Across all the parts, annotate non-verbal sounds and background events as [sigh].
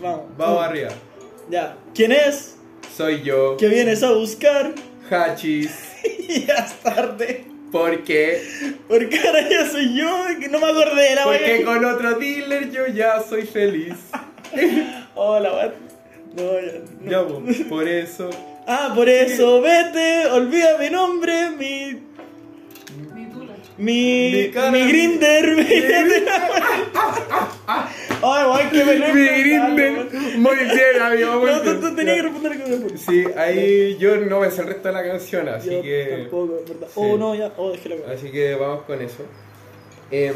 Vamos. Vamos Uh, arriba. Ya. ¿Quién es? Soy yo, ¿Qué vienes a buscar? Hachis, [laughs] ya es tarde. porque Porque ahora ya soy yo, que no me acordé de la porque con otro dealer yo ya soy feliz. [laughs] Hola, wea. No, ya. no. Ya, por eso. Ah, por eso, vete, olvida mi nombre, mi. Mi. Mi. Mi. Mi grinder. Mi [laughs] Ay, weón, que me lo. Muy bien, amigo. Muy No, tú, bien. tú tenías que responder con una Sí, ahí yo no me sé el resto de la canción, así Yo que. tampoco, ¿verdad? Sí. Oh, no, ya. Oh, déjelo. Así que vamos con eso. Em,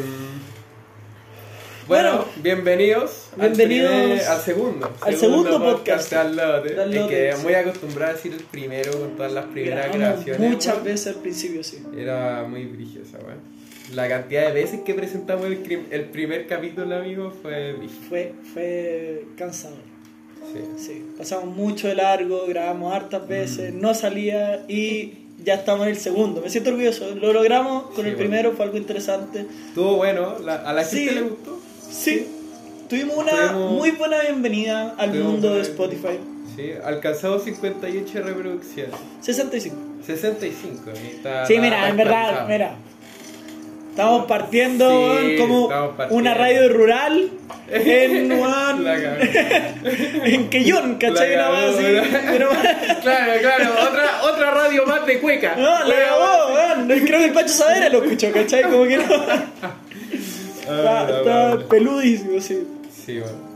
bueno, Bueno, bienvenidos, bienvenidos al, primer- al segundo. al segundo podcast Al Lote. Al Es Lote, que sí. muy acostumbrado a decir el primero con todas las primeras Grabamos grabaciones. muchas weón. veces al principio, sí. Era muy brillosa, weón. La cantidad de veces que presentamos el, primer capítulo, amigo, fue. Fue, fue cansador. Sí. Sí, pasamos mucho de largo, grabamos hartas veces, Mm. no salía y ya estamos en el segundo. Me siento orgulloso, lo logramos con Sí, el bueno. primero, fue algo interesante. Estuvo bueno, la- a la gente Sí. le gustó. Sí, tuvimos una Tuvimos- muy buena bienvenida al Tuvimos mundo de Spotify. Sí, alcanzamos 58 reproducciones. 65. 65. y está- Sí, mira, en verdad, mira. Estamos partiendo Sí, como estamos partiendo. una radio rural en [laughs] cagó. [laughs] en Quellón, ¿cachai? Una así, [laughs] Claro, claro, otra, otra radio más de cueca. No, la cagó, weón. Creo que el Pacho Savera lo escuchó, ¿cachai? Como que no. Ah, Está, está peludísimo, sí. Sí, bueno.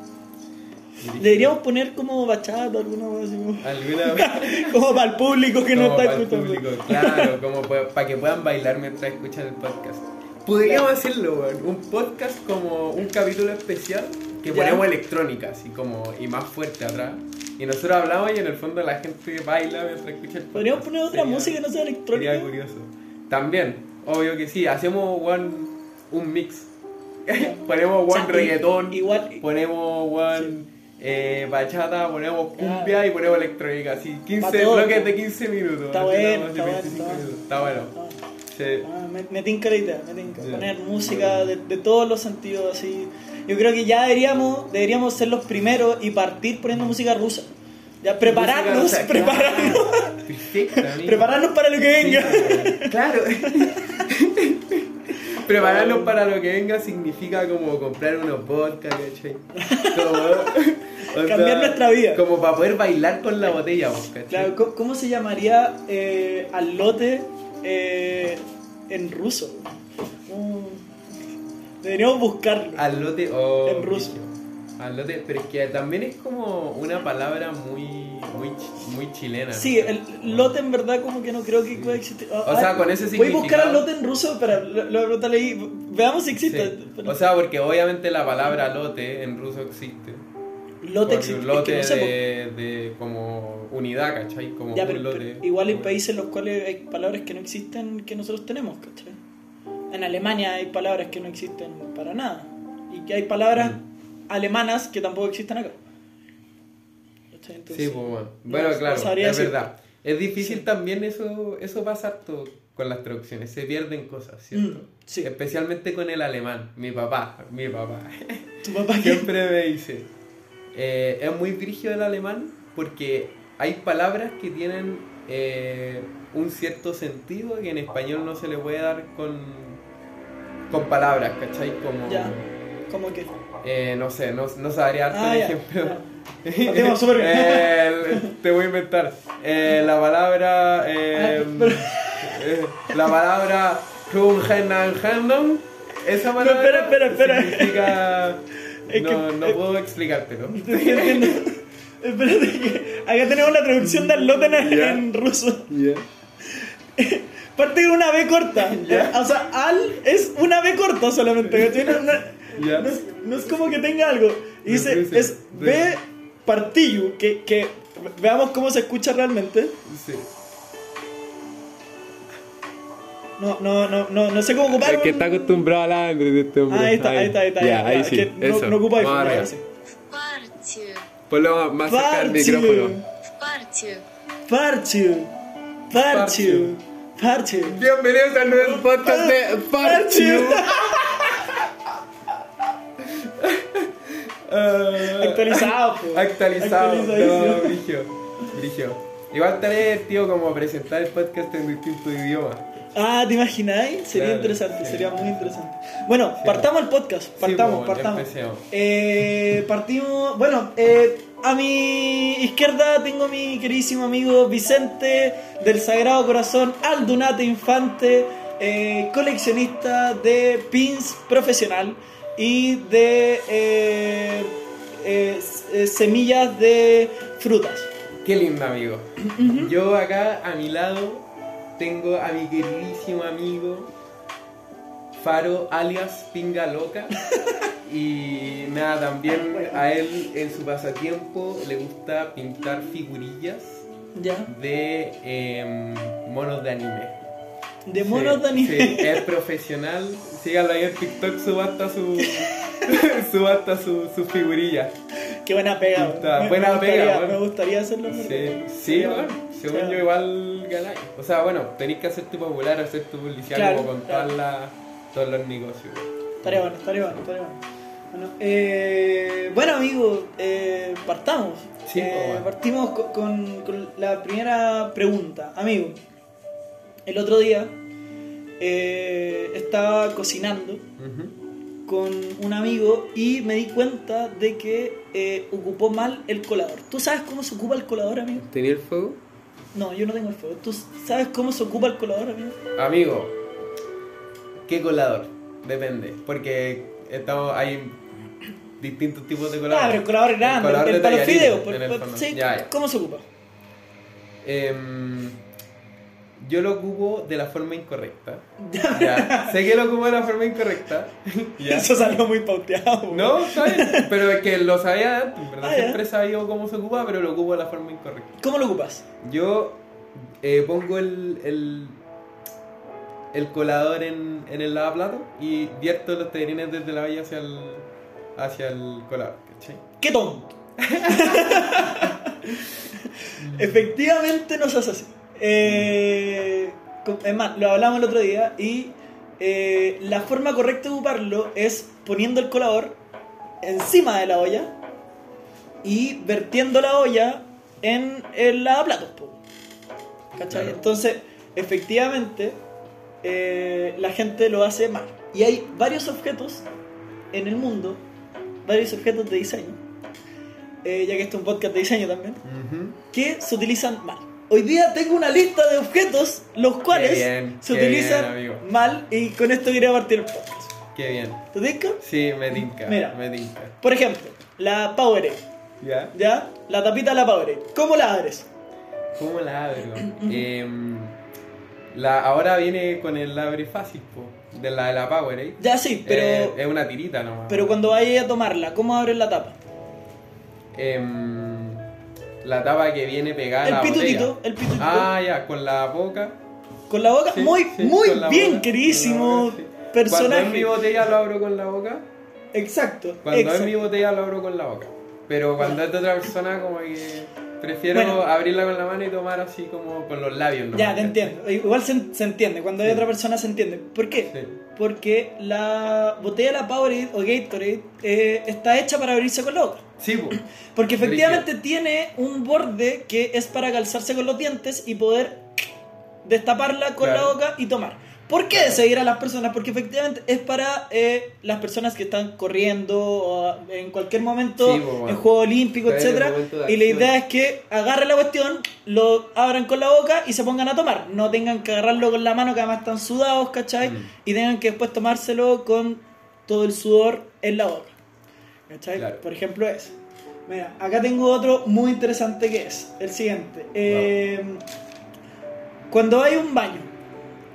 Deberíamos poner como bachata, alguna así. Como, Alguna [laughs] como para el público que no está escuchando. público, claro, como para que puedan bailar mientras escuchan el podcast. Podríamos hacerlo, weón. Un podcast como un capítulo especial que Ya. ponemos electrónica, así como y más fuerte atrás. Y nosotros hablamos y en el fondo la gente baila mientras escucha el podcast. Podríamos poner otra Sería- música que no sea electrónica. Sería curioso. También, obvio que sí, hacemos one, un mix. [laughs] ponemos one O sea, reggaetón, igual- ponemos one eh, bachata, ponemos cumbia y ponemos electrónica, así 15 Pa' todo. bloques de 15 minutos. Está bueno, no, está bueno, 25 está. Está bueno. Ah, Sí. ah, me, me tinca la idea, me tinca. Poner música de, de todos los sentidos así. Yo creo que ya deberíamos, deberíamos ser los primeros y partir poniendo música rusa. Ya prepararnos, rusa, prepararnos, claro. Perfecto, [laughs] prepararnos para lo que venga. Sí, claro. [laughs] Prepararnos para lo que venga significa como comprar unos vodka, ¿cachai? Como, Cambiar nuestra vida. Como para poder bailar con la botella, vos, ¿cachai? Claro, ¿cómo, cómo se llamaría eh, al lote eh, en ruso? Mm, Deberíamos buscarlo. Al lote o. En ruso. Al lote, pero es que también es como una palabra muy, muy, muy chilena. Sí, el lote en verdad como que no creo que pueda existir. Ah, O sea, ah, con ese Voy a buscar significado- al lote en ruso, pero lo, lo, lo leí. Veamos si Sí. existe. O sea, porque obviamente la palabra lote en ruso existe. Lote existe. un es que lote no sé, de, de como unidad, ¿cachai? Como Ya, un pero, lote. pero igual hay países en los cuales hay palabras que no existen que nosotros tenemos, ¿cachai? En Alemania hay palabras que no existen para nada. Y que hay palabras Mm. alemanas que tampoco existen acá. Entonces, Sí, pues bueno. no- Bueno, no claro, sabría es decir. verdad. Es difícil Sí. también eso, eso pasa harto con las traducciones, se pierden cosas, ¿cierto? Mm, sí. Especialmente con el alemán, mi papá, mi papá. ¿Tu papá [laughs] qué? Siempre me dice, eh, es muy brígido el alemán porque hay palabras que tienen eh, un cierto sentido que en español no se le puede dar con, con palabras, ¿cachai? Como, Ya. ¿Cómo que? eh, no sé, no, no sabría darte Ah, un ejemplo. ya. [laughs] Eh, te voy a inventar. Eh, la palabra. eh, Ah, la palabra. Esa palabra. espera, espera, espera. Significa. Es no, que- no puedo explicártelo. [laughs] Espérate que acá tenemos la traducción de al-lote en, en ruso. Ya. Parte con una B corta. O sea, al es una B corta solamente. No, es, no es como que tenga algo. Y dice, es B partillo. Que, que veamos cómo se escucha realmente. Sí. No, no, no, no, no sé cómo ocupar. Es que está acostumbrado al Android este hombre. Ah, ahí está, ahí está, ahí está. Ahí sí. Que Eso. No, no ocupa iPhone, ahora. Ponlo más cerca del micrófono. Partiu. Partiu. Partiu. Bienvenidos al nuevo podcast de Partiu. [laughs] actualizado, po. Actualizado. No, Brigio. Brigio. Igual estaré, tío, como presentar el podcast en distintos idiomas. Ah, ¿te imagináis? Sería Claro, interesante, sí. sería muy interesante. Bueno, Sí. partamos el podcast, partamos, Sí, partamos. Eh, partimos, bueno, eh, a mi izquierda tengo a mi queridísimo amigo Vicente del Sagrado Corazón Aldunate Infante, eh, coleccionista de pins profesional y de semillas de frutas. Qué lindo amigo. Yo acá a mi lado tengo a mi queridísimo amigo Faro alias Pinga Loca. Y nada, también a él en su pasatiempo le gusta pintar figurillas ¿Ya? de em, monos de anime. De Sí, monos de anime. sí, es profesional. Síganlo ahí en TikTok, subasta su. [laughs] subasta su, su figurilla. Qué buena pega. Me, buena me gustaría, pega, bueno. Me gustaría hacerlo. Sí, sí, bueno, según sería- yo igual ganáis. O sea, bueno, tenéis que hacerte popular, hacer tu publicidad Claro, como con claro. todos los negocios. Estaría bueno, estaría bueno, estaría bueno. Bueno, eh, bueno amigos, eh, partamos. Sí, Eh, pues. Partimos co- con, con la primera pregunta. Amigo, el otro día eh, estaba cocinando Ujú. con un amigo y me di cuenta de que eh, ocupó mal el colador. ¿Tú sabes cómo se ocupa el colador, amigo? ¿Tenía el fuego? No, yo no tengo el fuego. ¿Tú sabes cómo se ocupa el colador, amigo? Amigo, ¿qué colador? Depende, porque estamos, hay distintos tipos de colador. Ah, pero el colador grande, colador el, de para los tallarines, fideos. por- en el por- fondo. sí, Ya, ya. ¿Cómo se ocupa? Em, yo lo ocupo de la forma incorrecta. Ya. Sé que lo ocupo de la forma incorrecta. Ya. [laughs] Eso salió muy pauteado. No, bien. Pero es que lo sabía antes, ¿verdad? Ah. Siempre sabido cómo se ocupa, pero lo ocupo de la forma incorrecta. ¿Cómo lo ocupas? Yo eh, pongo el, el, el colador en, en el lavaplato y vierto los tallarines desde la olla hacia el, hacia el colador. ¿cachai? ¡Qué tonto! [laughs] Efectivamente no se hace así. Eh, es más, lo hablamos el otro día y eh, la forma correcta de ocuparlo es poniendo el colador encima de la olla y vertiendo la olla en el lavaplatos. ¿Cachai? Claro. Entonces, efectivamente, eh, la gente lo hace mal. Y hay varios objetos en el mundo, varios objetos de diseño, eh, ya que este es un podcast de diseño también, que se utilizan mal. Hoy día tengo una lista de objetos los cuales bien, se qué utilizan bien, mal y con esto quería partir el podcast. Qué bien. ¿Te tinca? Sí, me tinca. Mira. Me tinca. Por ejemplo, la Powerade, ¿Ya? ¿ya? La tapita de la Powerade. ¿Cómo la abres? ¿Cómo la abro? Em, la, ahora viene con el abre fácil, po, de la de la Powerade. Ya sí, pero, Eh, es una tirita nomás. pero cuando vayas a tomarla, ¿cómo abres la tapa? Em, la tapa que viene pegada a El la pitutito, botella. el pitutito. Ah, ya, con la boca. Con la boca, Sí, muy, sí, muy la bien, boca, queridísimo la boca, sí. Cuando personaje. es mi botella lo abro con la boca. Exacto. Cuando exacto. es mi botella lo abro con la boca. Pero cuando es de otra persona, como que prefiero Bueno. abrirla con la mano y tomar así como con los labios. Ya, te entiendo. Igual se, se entiende. Cuando hay otra persona se entiende. ¿Por qué? Porque la botella de la Powerade o Gatorade eh, está hecha para abrirse con la boca. Sí, po. Porque efectivamente tiene un borde que es para calzarse con los dientes y poder destaparla con Claro. la boca y tomar. ¿Por qué seguir a las personas? Porque efectivamente es para eh, las personas que están corriendo o en cualquier momento Sí, bueno. en juego olímpico, etcétera Y la idea es que agarren la cuestión, lo abran con la boca y se pongan a tomar. No tengan que agarrarlo con la mano, que además están sudados, ¿cachai? Mm. Y tengan que después tomárselo con todo el sudor en la boca. ¿Cachai? Claro. Por ejemplo, ese. Mira, acá tengo otro muy interesante que es el siguiente. Eh, Cuando hay un baño,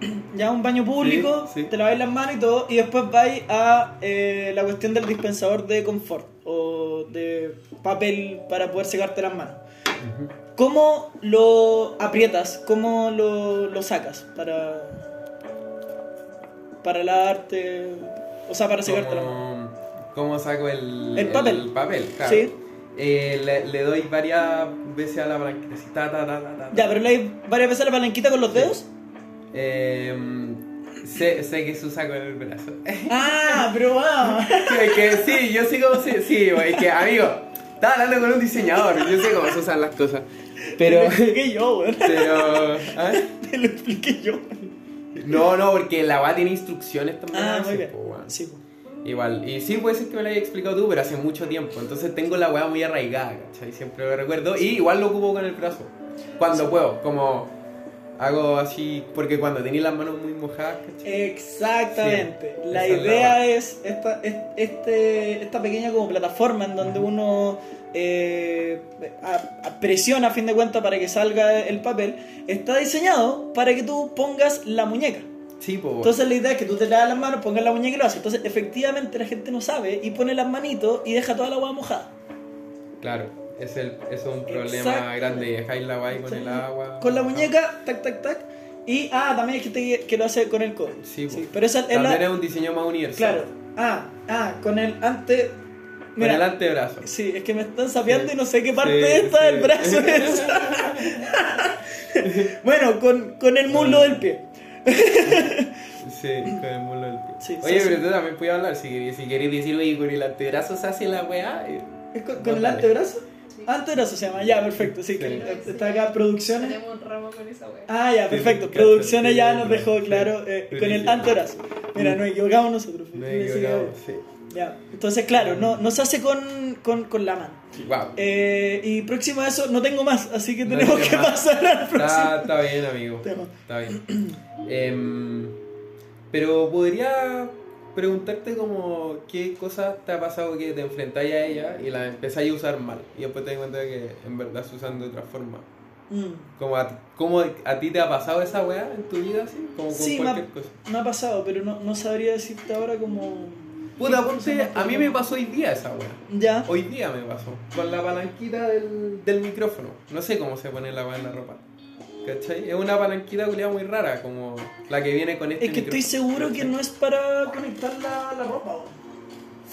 [clears throat] ya un baño público, Sí, sí. te laváis las manos y todo, y después vais a eh, la cuestión del dispensador de confort o de papel para poder secarte las manos. ¿Cómo lo aprietas? ¿Cómo lo, lo sacas para, para lavarte? O sea, para secarte las manos. ¿Cómo, saco el, El papel. papel, claro. Sí. Eh, le, le doy varias veces a la palanquita, así, ta, ta, ta, ta, ta, ta. Ya, pero le hay varias veces la palanquita con los dedos. Eh, sé, sé que se usa con el brazo. [laughs] Ah, pero vamos. que, que sí, yo sé cómo se. Sí, güey, que amigo, estaba hablando con un diseñador, yo sé cómo se usan las cosas. Te lo Pero. expliqué yo, weón. [laughs] Pero. ¿ah? Te lo expliqué yo. No, no, porque la weá tiene instrucciones también. Ah, a muy bien. po, weón. Sí, po. Igual, y sí puede ser que me lo hayas explicado tú, pero hace mucho tiempo. Entonces tengo la weá muy arraigada, ¿cachai? Siempre lo recuerdo. Y igual lo ocupo con el brazo. Cuando puedo, como hago así, porque cuando tenía las manos muy mojadas, ¿cachai? Exactamente. Sí, la idea es esta, es- este, esta pequeña como plataforma en donde uno eh, a- a- presiona a fin de cuentas para que salga el papel. Está diseñado para que tú pongas la muñeca. Sí, pues. Entonces la idea es que tú te lavas las manos, pongas la muñeca y lo haces. Entonces efectivamente la gente no sabe y pone las manitos y deja toda la agua mojada. Claro, es el, es un problema grande. Dejáis la weá ahí con el agua. Con la muñeca, tac, tac, tac. Y, ah, también hay gente que, lo hace con el codo. Sí, pues. pero esa es la... es un diseño más universal. Claro. Ah, ah, con el ante... Con el antebrazo. Sí, es que me están sapeando Sí. y no sé qué parte Sí, sí. del brazo es. [laughs] [laughs] bueno, con, con el muslo del pie. Sí, con el muslo del pie. Sí, Oye, sí, pero sí. tú también puedes hablar. Si queréis si queréis decir, oye, con el antebrazo se hace la weá. eh, ¿Es con, con No, el dale. antebrazo? Antebrazo se llama, ya, perfecto. Sí, Sí. que está acá producciones. Tenemos un ramo con esa wea. Ah, ya, perfecto. sí, Producciones sí, ya nos sí. dejó claro eh, con el antebrazo. Mira, nos equivocamos nosotros. No he Sí. Ya, entonces claro, no, no se hace con, con, con la mano. Wow. Eh, y próximo a eso no tengo más, así que No tenemos tiene que más. [laughs] pasar al próximo Está, está bien, amigo. tema. Está bien. [clears throat] Em, pero podría preguntarte como qué cosas te ha pasado que te enfrentáis a ella y la empezáis a usar mal y después te das cuenta que en verdad se usan de otra forma. Mm. Como a, como a ti te ha pasado esa weá en tu vida así, como con Sí, me cualquier ha, cosa. me ha pasado, pero no, no sabría decirte ahora como... Puta, ponte, a mí me pasó hoy día esa weá. Ya. Hoy día me pasó. Con la palanquita del, del micrófono. No sé cómo se pone la weá en la ropa. ¿Cachai? Es una palanquita culiada muy rara, como la que viene con este Es que estoy seguro que no es para conectar la, la ropa.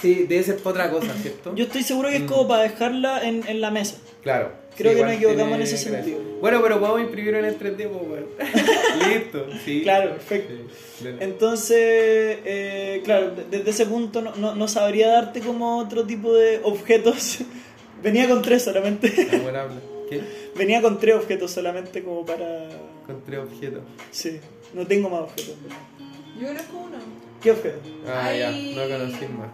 Sí, debe ser para otra cosa, ¿cierto? Yo estoy seguro que es Mm. como para dejarla en, en la mesa. Claro. Creo que nos equivocamos en ese sentido. Bueno, pero podemos imprimirlo en el 3D, pues. [laughs] Listo, sí. Claro, perfecto. Sí. Entonces, eh, claro, de- desde ese punto no, no, no sabría darte como otro tipo de objetos. [laughs] Venía con tres solamente. ¿Qué? Venía con tres objetos solamente como para... Con tres objetos. Sí, no tengo más objetos. Yo conozco uno. ¿Qué objeto? Ah, ya, no conocí más.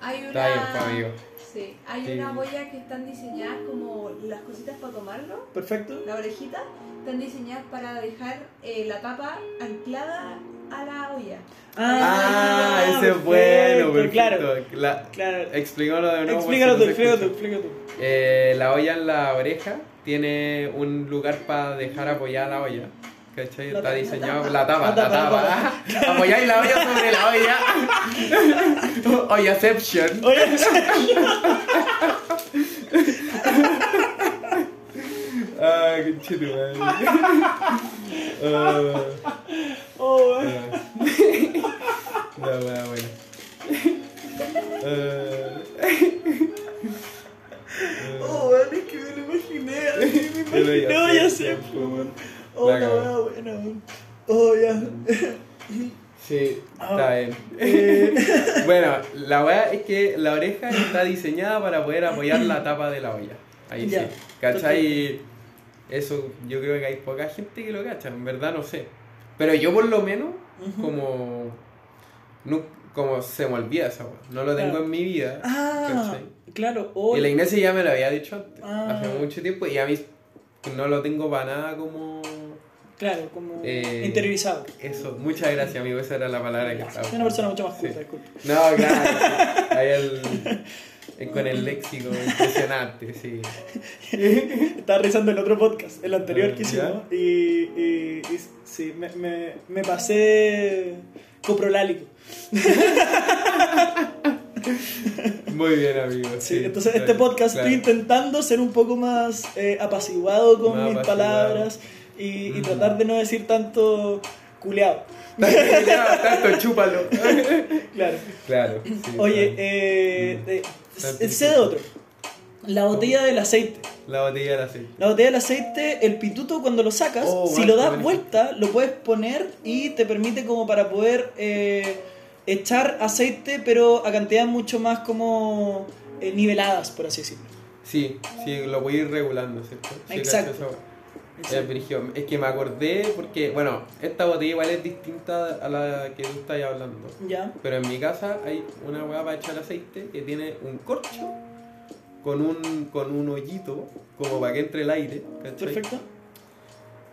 Hay una. Está bien, amigo. Sí, hay Sí. unas boyas que están diseñadas como las cositas para tomarlo. ¿Perfecto? La orejita están diseñadas para dejar eh, la tapa anclada a la olla. Ah, ese es bueno, perfecto. Claro, La, claro. Explícalo de nuevo. Explícalo tú, explícalo tú, explícalo tú. Eh, la olla en la oreja tiene un lugar para dejar apoyada la olla. ¿Cachai? La Está tapa, diseñado. la La tapa, tapa, la tapa. Apoyáis la olla sobre la olla. [laughs] Ollaception. [laughs] [laughs] Ah, qué chido, Ah, oh. La wea buena. Oh, weón, es que me lo imaginé. Me imaginé, oh, ya sé, weón. Oh, la weá buena, weón. Oh, ya. Sí, está bien. Eh, Bueno, la weá es que la oreja está diseñada para poder apoyar la tapa de la olla. Ahí Ya, sí. ¿Cachai? Eso yo creo que hay poca gente que lo cacha, en verdad no sé. Pero yo por lo menos, como. no- como se me olvida esa weá. No lo tengo Claro. en mi vida. ah, ¿cachai? claro. Oh, Y la Ignacia ya me lo había dicho antes, Ah. hace mucho tiempo, y a mí no lo tengo para nada como. claro, como Eh, interiorizado. Eso, muchas gracias, amigo, esa era la palabra que estaba. Soy una persona mucho más culta, Sí. disculpa. No, claro. Ahí el- [laughs] con el léxico impresionante, sí. [laughs] Estaba revisando el otro podcast, el anterior que ¿Ya? hicimos, y, y, y sí, me, me, me pasé coprolálico. [laughs] Muy bien, amigo. Sí, sí, entonces claro, este podcast claro. estoy intentando ser un poco más eh, apaciguado con Más mis apaciguado. palabras y, y tratar de no decir tanto culeado. [laughs] Tanto chúpalo. Claro. Claro. sí, Oye, claro. eh, eh, Sé de otro. La botella del aceite. La botella del aceite. La botella del aceite, el pituto cuando lo sacas, Oh, si lo das vuelta, lo puedes poner y te permite como para poder eh, echar aceite, pero a cantidades mucho más como eh, niveladas, por así decirlo. Sí, sí, lo voy a ir regulando, ¿cierto? Sí, Exacto. cacho weá. Es que me acordé porque, bueno, esta botella igual es distinta a la que tú estás hablando. ¿Ya? Pero en mi casa hay una hueá para echar aceite que tiene un corcho con un, con un hoyito como para que entre el aire. ¿cachai? Perfecto.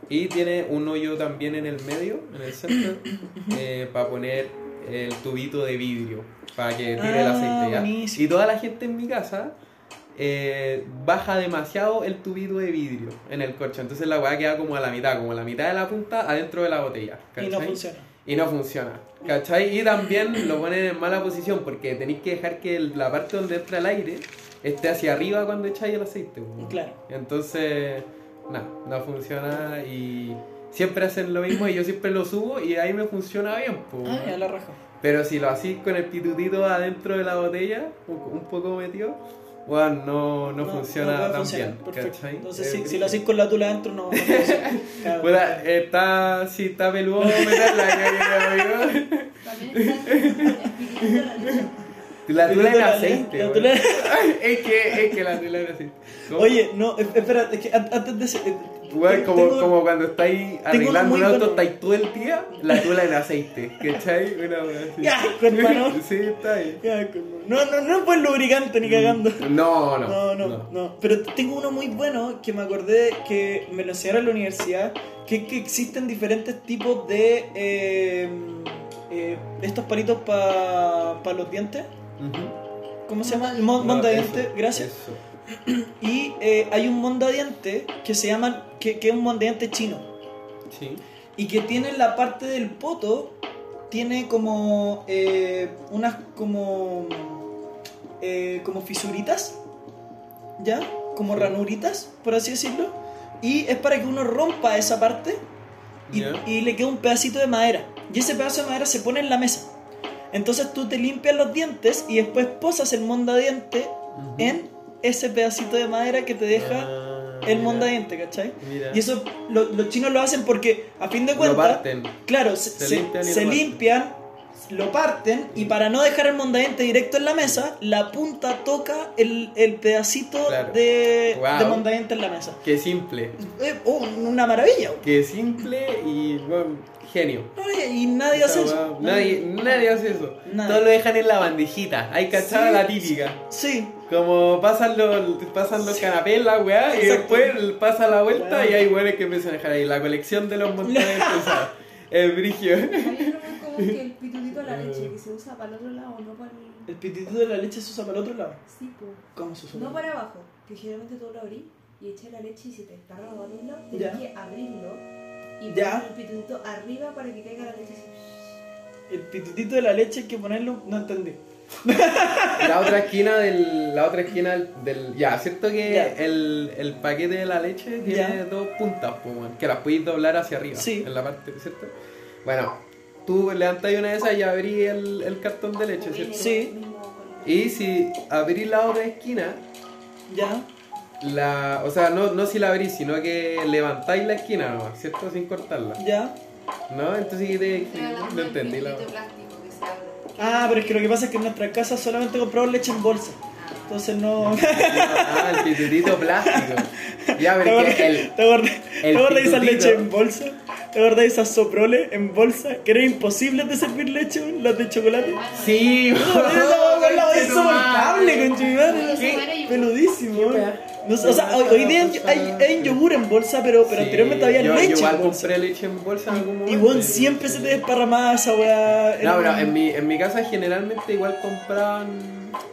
Y tiene un hoyo también en el medio, en el centro, [coughs] eh, para poner el tubito de vidrio para que tire el Ah, aceite. ¿ya? Y toda la gente en mi casa eh, baja demasiado el tubito de vidrio en el corcho. Entonces la weá queda como a la mitad, como a la mitad de la punta adentro de la botella. Y no funciona. Y no funciona. ¿Cachai? Y también lo ponen en mala posición porque tenéis que dejar que el- la parte donde entra el aire esté hacia arriba cuando echáis el aceite. Claro. Entonces, nada, no funciona y siempre hacen lo mismo y yo siempre lo subo y ahí me funciona bien. Ah, ya la raja. Pero si lo hacís con el pitutito adentro de la botella, un poco metido, bueno, no, no, funciona puede tan funcionar. bien. Perfecto. Entonces, Es si, si lo hacéis con la tula adentro, no, no perfecto. [laughs] está, si está peludo meterla, yo creo, amigo. La. La tula en la- aceite, la weón. tula- [laughs] Es que, es que la tula en aceite. ¿Cómo? Oye, no, es- espera, es que an- antes de... Weón, como, tengo- como cuando estáis arreglando un auto, bueno. estáis todo el día, la tula en aceite. ¿Cachai? Una wea así. Ya, hermano. [laughs] Sí, está ahí. Ya, No, no, no es buen lubricante ni cagando. No, no. No, no, no, Pero tengo uno muy bueno que me acordé que me lo enseñaron en la universidad, que es que existen diferentes tipos de eh, eh, estos palitos para los dientes. Ujú. ¿Cómo se llama? No, monda dientes, gracias. eso. Y eh, hay un monda diente que se llama, que, que es un monda diente chino. Sí. Y que tiene en la parte del poto, tiene como eh, unas como, eh, como fisuritas, ¿ya? Como ranuritas, por así decirlo. Y es para que uno rompa esa parte y, y le queda un pedacito de madera. Y ese pedazo de madera se pone en la mesa. Entonces tú te limpias los dientes y después posas el monda diente Ujú. en ese pedacito de madera que te deja Ah, el mira. monda diente, ¿cachai? Mira. Y eso lo- los chinos lo hacen porque a fin de cuentas, claro, se, limpian se lo parten. limpian, lo parten y para no dejar el mondadiente directo en la mesa, la punta toca el, el pedacito Claro. de, Wow. de mondadiente en la mesa. Qué simple. Eh, oh, una maravilla. Qué simple y bueno, genio. No, y nadie hace eso. Nadie, nadie hace eso. Nadie. Todos lo dejan en la bandejita. Hay cachada Sí. la típica. Sí, Como pasan los, pasan los canapés, la weá, y después pasa la vuelta Weá. y hay weones que empiezan a dejar ahí la colección de los [laughs] montones pesados. Es brigio. Hay otro como que el pitutito de la leche que se usa para el otro lado, no para el. el pititito de la leche se usa para el otro lado. Sí, po. ¿Cómo se usa? No para abajo, que generalmente tú lo abrís y echas la leche y se te está para un lado, Ya. tienes que abrirlo y Ya. el pitutito arriba para que caiga la leche así. El pititito de la leche hay que ponerlo, no entendí. [laughs] La otra esquina del. La otra esquina del. del- ya, ¿cierto que Ya. El, el paquete de la leche tiene Ya. dos puntas, que las podéis doblar hacia arriba. Sí. En la parte, ¿cierto? Bueno, tú levantáis una de esas y abrís el, el cartón de leche, ¿cierto? Sí. Y si abrís la otra esquina, Ya. La, o sea, no, no si la abrís, sino que levantáis la esquina nomás, ¿cierto? Sin cortarla. Ya. ¿No? Entonces, ¿qué te- no entendí la. pitutito plástico que se abre. Ah, pero es que lo que pasa es que en nuestra casa solamente compramos leche en bolsa. Entonces no. Ah, el pitutito plástico. [laughs] Ya, ¿Te pero. ¿Te acuerdas- el te acuerdas de esa leche en bolsa? ¿Te de esas soproles en bolsa? Que era imposible de servir leche, las de chocolate. Sí, la insoportable, Peludísimo. No sé, o sea, hoy, hoy día hay, hay yogur en bolsa, pero, pero Sí, anteriormente había yo, leche Yo igual en bolsa. compré leche en bolsa en algún Y momento. weón, siempre se te desparramaba esa weá. No, pero un- en mi, en mi casa generalmente igual compraban,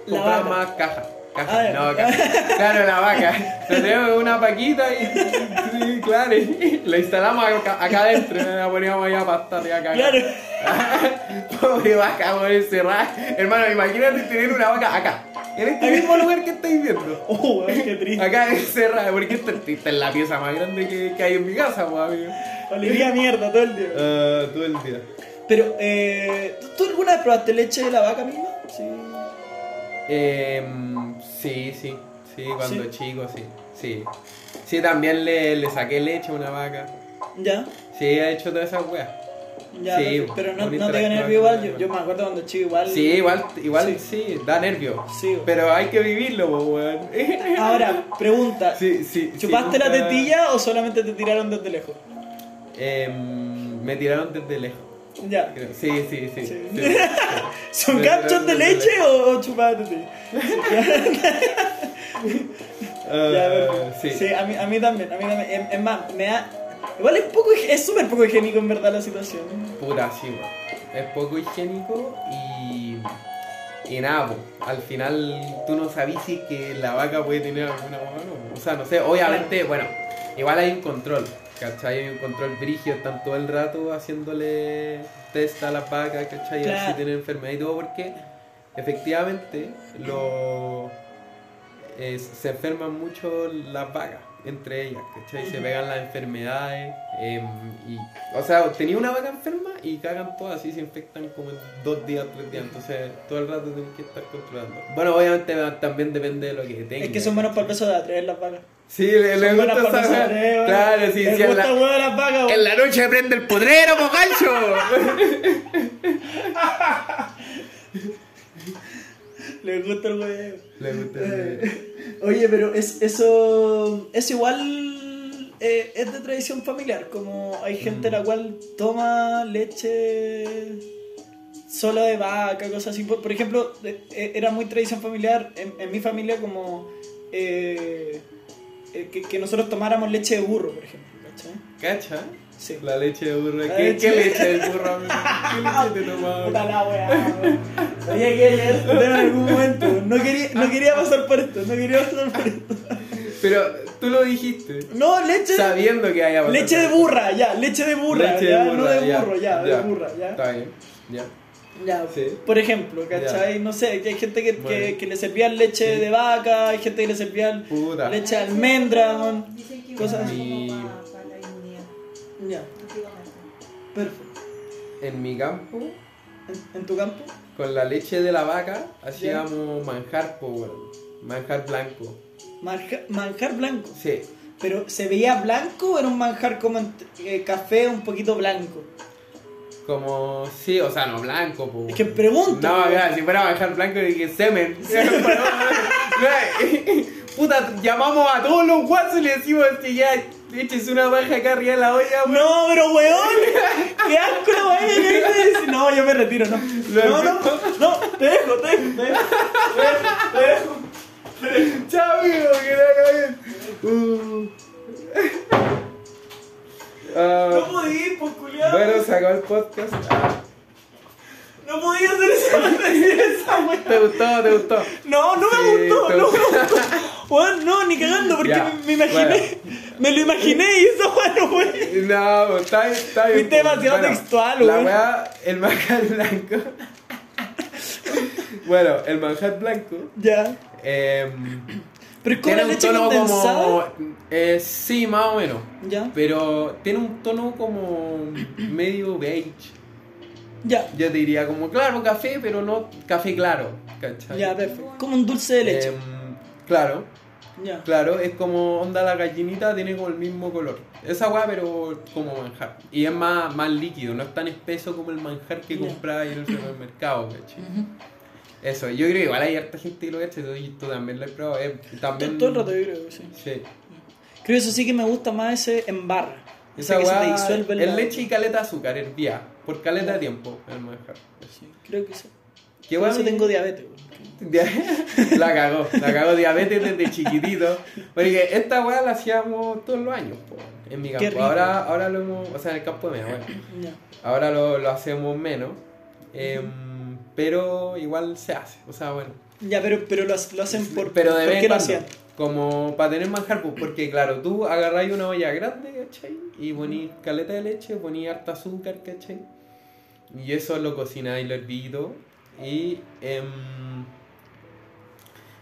La compraban más caja. Caja, Ah, no, caja. Claro, la vaca. Tenemos una paquita y, sí, claro, y la instalamos acá, acá adentro, la poníamos ahí a pastar y acá. Claro. [laughs] Pobre vaca, por encerrada. Hermano, imagínate tener una vaca acá, en este mismo lugar que estáis viendo. [laughs] Oh, qué triste. Acá encerrada, porque esta, esta es la pieza más grande que, que hay en mi casa, pues, amigo. Oliría a mierda todo el día. Ah, todo el día. Pero, eh, ¿tú, tú alguna vez probaste leche de la vaca misma? Sí. Eh, sí, sí, Sí, cuando ¿Sí? chico, sí. Sí. Sí, también le, le saqué leche a una vaca. ¿Ya? Sí, he hecho todas esas weas. Ya, Sí, pero no, no te interactuar nervio igual. Yo, me acuerdo cuando chico igual. Sí, igual, igual Sí. sí, da nervio. Sí. Pero hay que vivirlo, weón. [laughs] Ahora, pregunta. Sí, sí. ¿Chupaste la tetilla o solamente te tiraron desde lejos? Em, me tiraron desde lejos. Ya. Sí, sí, sí. Sí. sí, sí. [laughs] ¿Son ganchos de leche o, tetilla? [laughs] Ah, sí. sí, a mí, a mí también. A mí también. Es, es más, me da. Igual es poco, es súper poco higiénico en verdad la situación. Puta, sí. Es poco higiénico y. Y nada, po, al final tú no sabes si que la vaca puede tener alguna hueá o no. O sea, no sé, obviamente, bueno, igual hay un control, ¿cachai? Hay un control brigio, están todo el rato haciéndole test a las vacas, ¿cachai? A ver Claro. si tienen enfermedad y todo, porque efectivamente lo, eh, se enferman mucho las vacas entre ellas, ¿cachai? Se pegan las enfermedades. em, y, o sea, tenía una vaca enferma y cagan todas y se infectan como en dos días, tres días. Entonces, todo el rato tienes que estar controlando. Bueno, obviamente también depende de lo que tengas. Es que son buenos para el peso de atrever las vacas. Sí, le, le gusta esa-. Claro, sí, sí. En gusta la, las vacas, en la noche prende el podrero, mocacho. [laughs] Les gusta el huevo. Le gusta Eh, [laughs] Oye, pero es, eso es igual, eh, es de tradición familiar, como hay gente Mm. la cual toma leche sola de vaca, cosas así. Por, por ejemplo, eh, eh, era muy tradición familiar en, en mi familia como eh, eh, que, que nosotros tomáramos leche de burro, por ejemplo, ¿cachai? ¿Cacha? Sí. La leche de burro. La ¿Qué, leche- ¿Qué leche de burro, amigo? ¿Qué leche te tomabas? Puta la weón. Sabía que iba a en algún momento. No quería, no quería pasar por esto, no quería pasar por esto. Pero tú lo dijiste. No, leche Sabiendo que haya Leche de burra, ya, leche de burra, Leche de ya, burra, no de ya, burro, ya, ya. de burra, ya. Está bien, ya. Ya, Sí. por ejemplo, ¿cachai? No sé, que hay gente que, que, Bueno. que le servían leche Sí. de vaca, hay gente que le servían Puta. leche de almendra, cosas así. Ya, perfecto. En mi campo, ¿En, en tu campo? con la leche de la vaca, hacíamos manjar, po, weón. Manjar blanco. Manjar, manjar blanco. Sí. Pero ¿se veía blanco o era un manjar como eh, café un poquito blanco? Como, sí, o sea, no blanco, po. Es que pregunto. No, weón. ya, si fuera manjar blanco, dije semen. Puta, llamamos a todos los guasos y le decimos que ya eches una baja acá arriba de la olla, weón. No, pero weón, qué asco la. No, yo me retiro, no. No, no, no, te dejo, te dejo, te dejo. Te dejo, te dejo. Chao, amigo, que la caguen. Uh. No podí, pues culiado. bueno, se acabó el podcast. Ah, No podía hacer esa, weá. ¿Te gustó? ¿Te gustó? No, no me Sí, gustó, no me gustó. Weón, no, ni cagando, porque Ya, me, me imaginé. Me lo imaginé y eso, [laughs] bueno, fue. No, está, está bien. Fuiste demasiado textual, La weón. weá, el manjar blanco. bueno, el manjar blanco. Ya. em, Pero es como tiene la un leche tono condensada. como. eh, sí, más o menos. Ya, Pero tiene un tono como medio beige. ya. Yo te diría como, claro, café, pero no café claro. ¿Cachai? Ya, perfecto. Como un dulce de leche. Em, claro, Ya. claro, es como onda la gallinita, tiene como el mismo color. Esa weá, pero como manjar. Y es más, más líquido, no es tan espeso como el manjar que Ya. compraba ahí en el supermercado. Eso, yo creo que igual hay harta gente que lo cacha, y tú también lo has probado. eh, también... Todo el rato yo creo, sí. Sí. Creo que eso sí que me gusta más ese en barra. Esa Ese que se te disuelve la- leche y caleta de azúcar, hervía, por caleta de tiempo, el manjar. Sí, creo que sí. ¿Qué Por eso tengo diabetes. La cagó, la cagó diabetes desde chiquitito. Porque esta weá la hacíamos todos los años, po, en mi campo. Ahora, ahora lo hemos, o sea, en el campo de abuela. Ya. Ahora lo, lo hacemos menos. em, pero igual se hace, o sea, bueno. Ya, pero, pero lo, lo hacen por. pero de ¿por vez qué lo cuando, hacían? Como para tener manjar, pues, porque claro, tú agarráis una olla grande, ¿cachai? Y ponís caleta de leche, ponís harta azúcar, ¿cachai? Y eso lo cocináis, lo hervido. Y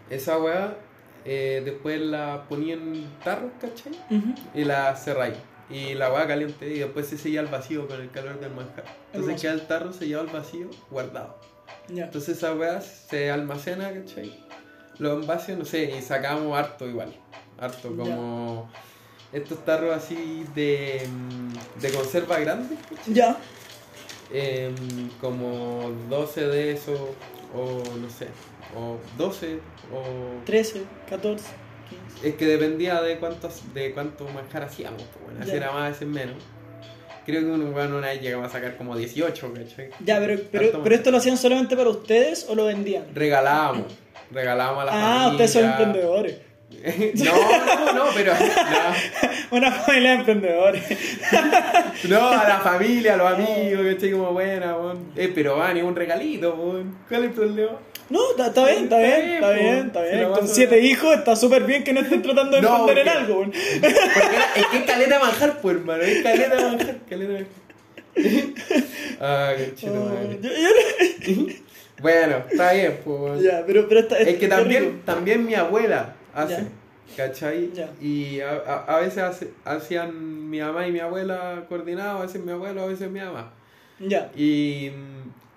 esa weá eh, después la ponía en tarros, ¿cachai? Y la cerráis. Y la weá caliente y después se sella al vacío con el calor del manjar. Entonces queda el tarro sellado al vacío, guardado. Entonces esa weá se almacena, ¿cachai? los envases, no sé, y sacábamos harto igual. Harto, como estos tarros así de, mm, de conserva grande, Ya. em, como 12 de esos, o no sé, o 12, o 13, 14, 15. Es que dependía de cuántos, de cuánto manjar hacíamos, pues, bueno, Ya. si era más, veces menos. Creo que un bueno, una vez llegamos a sacar como 18, ¿cachai? Ya, pero, pero, pero esto lo hacían solamente para ustedes o lo vendían? Regalábamos, [clears throat] regalábamos a la Ah, familia. ustedes son emprendedores. [laughs] no, no, no, pero no, [laughs] Una familia de emprendedores. [laughs] no, a la familia, a los amigos, ¿cachai? Como buena, weón. Eh, pero va, ni un regalito, weón. ¿Cuál es el problema? No, está, está bien, está Está bien, está bien, está bien. Con siete hijos está súper bien que no estén tratando de No, emprender en algo. weón. Es que es caleta manjar, pues, hermano. Es caleta manjar, caleta manjar. Ah, qué chido, Oh, madre. yo- yo- Bueno, está bien, pues. Ya, pero, pero está, Es que también, rico. también mi abuela hace, ¿cachai? Ya. Y a, a- a veces hace- hacían mi mamá y mi abuela coordinados, a veces mi abuelo, a veces mi mamá. Ya. Y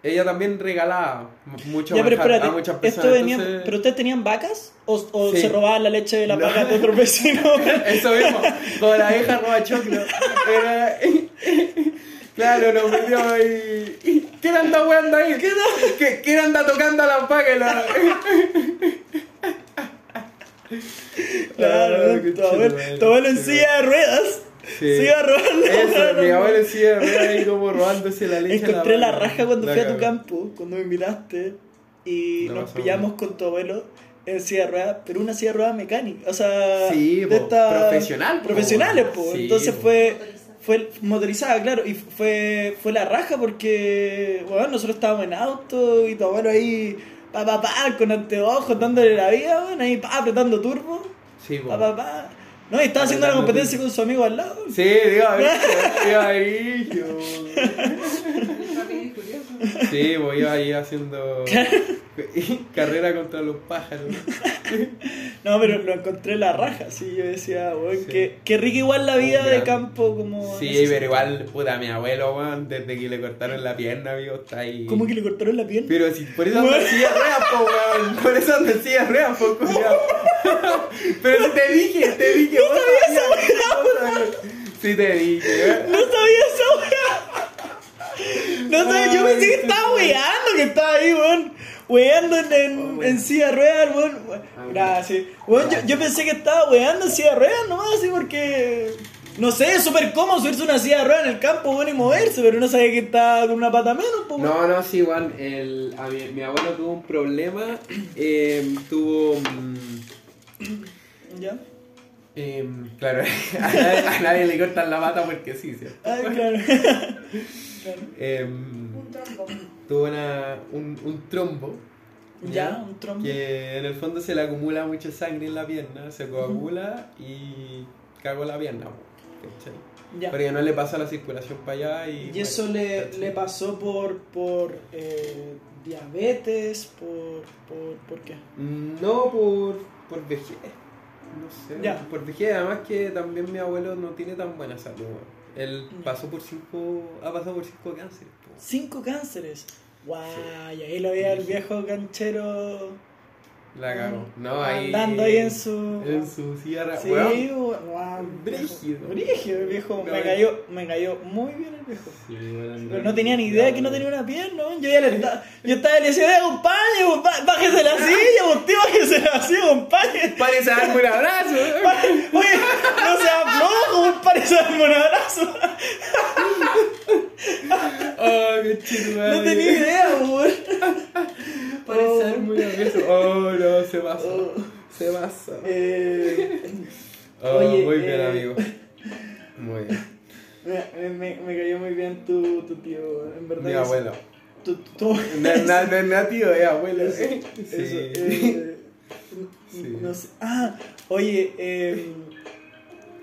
ella también regalaba mucho Ya, pero manjar espérate, a muchas esto personas. venía, entonces- ¿pero ustedes tenían vacas? ¿O, o Sí. se robaban la leche de las No. vacas de otros vecinos? [laughs] Eso mismo, como la vieja roba choclo. Era- [laughs] Claro, nos metíamos ahí. y- ¿Quién anda weando ahí? ¿Qué- ¿Quién anda tocando a las vacas? La- [laughs] claro, qué tu abuelo, en silla de ruedas. Sí. Se iba a robar la Eso, mi abuelo en silla de ruedas ahí como robándose la leche. Encontré la raja cuando La fui a tu campo, cuando me invitaste, y nos pillamos con tu abuelo en silla de ruedas, pero una silla de ruedas mecánica, o sea, Sí, de estas- profesional, profesionales, po. Sí, entonces po. fue fue motorizada, claro, y fue fue la raja porque, bueno, nosotros estábamos en auto y tu abuelo ahí pa pa pa con anteojos dándole la vida, bueno, ahí pa apretando turbo, Sí, pa pa pa. No, y estaba haciendo la competencia con su amigo al lado. Sí, digo, a ver, [laughs] iba ahí. Sí, voy iba ahí haciendo [laughs] carrera contra los pájaros. [laughs] No, pero lo encontré la raja, sí, yo decía, weón, Sí. qué, qué rica igual la vida de campo como... en Sí, pero igual, puta, mi abuelo, weón, desde que le cortaron la pierna, amigo, está ahí. ¿Cómo que le cortaron la pierna? Pero si por eso anda en silla weón. Por eso anda en silla de ruedas, po. Pero si te dije, te dije, vos sabías, vos sabías. Sí te dije, weón. No sabía eso, weón. No sabía, yo pensé que estaba weando, que estaba ahí, weón. Weando en, en, en silla de ruedas, weón. Gracias. Weón, yo, yo pensé que estaba weando en silla de ruedas nomás, así porque... No sé, es súper cómodo subirse una silla de ruedas en el campo, weón, y moverse, pero no sabía que estaba con una pata menos, weón. No, no, sí. El, a mi, mi abuelo tuvo un problema. eh, [clears throat] tuvo. mm, ¿Ya? Eh, claro, [laughs] a nadie, a nadie le cortan la pata porque sí, ¿cierto? Ay, claro. [laughs] Claro. Eh, Un trombo. tuvo una, un, un trombo. Ya, un trombo. Que en el fondo se le acumula mucha sangre en la pierna, se coagula y cagó la pierna. ¿cachai? Ya. Pero ya no le pasa la circulación para allá y. Y eso le, le pasó por, por eh, diabetes, por, por, ¿por qué? No por, por vejez. No sé. Ya. Por vejez, además que también mi abuelo no tiene tan buena salud. Él pasó por cinco. ha pasado por cinco cánceres. po. Cinco cánceres. Guay, y ahí lo veía el viejo canchero La cagó. No, ahí. andando ahí en su... En su sierra. Sí, weón. guau, Brígido. Brígido, el viejo. No, Me cayó, me cayó muy bien el viejo. Sí, weón, Pero no tenía ni idea que no tenía una pierna. Yo ya le estaba, yo estaba le decía, "Oiga, compadre, bá- bájese la [laughs] silla, tío, bájese la silla, compadre. Parece darme un abrazo. [laughs] Oye, no sea flojo, compadre, se darme un abrazo. [laughs] Oh, qué chido, No tenía idea, weón. Parece darme un abrazo. Oh, no, se pasó. Oh. Se pasó. Eh, Oh, Oye, muy bien, eh, amigo. Muy bien. me, me, me cayó muy bien tu, tu tío, en verdad. Mi abuelo. Tu, tu, tu- No, no, no, no, tío, es abuelo. Eso, Sí. eso, eh, [laughs] Sí. No sé. Ah, oye, eh,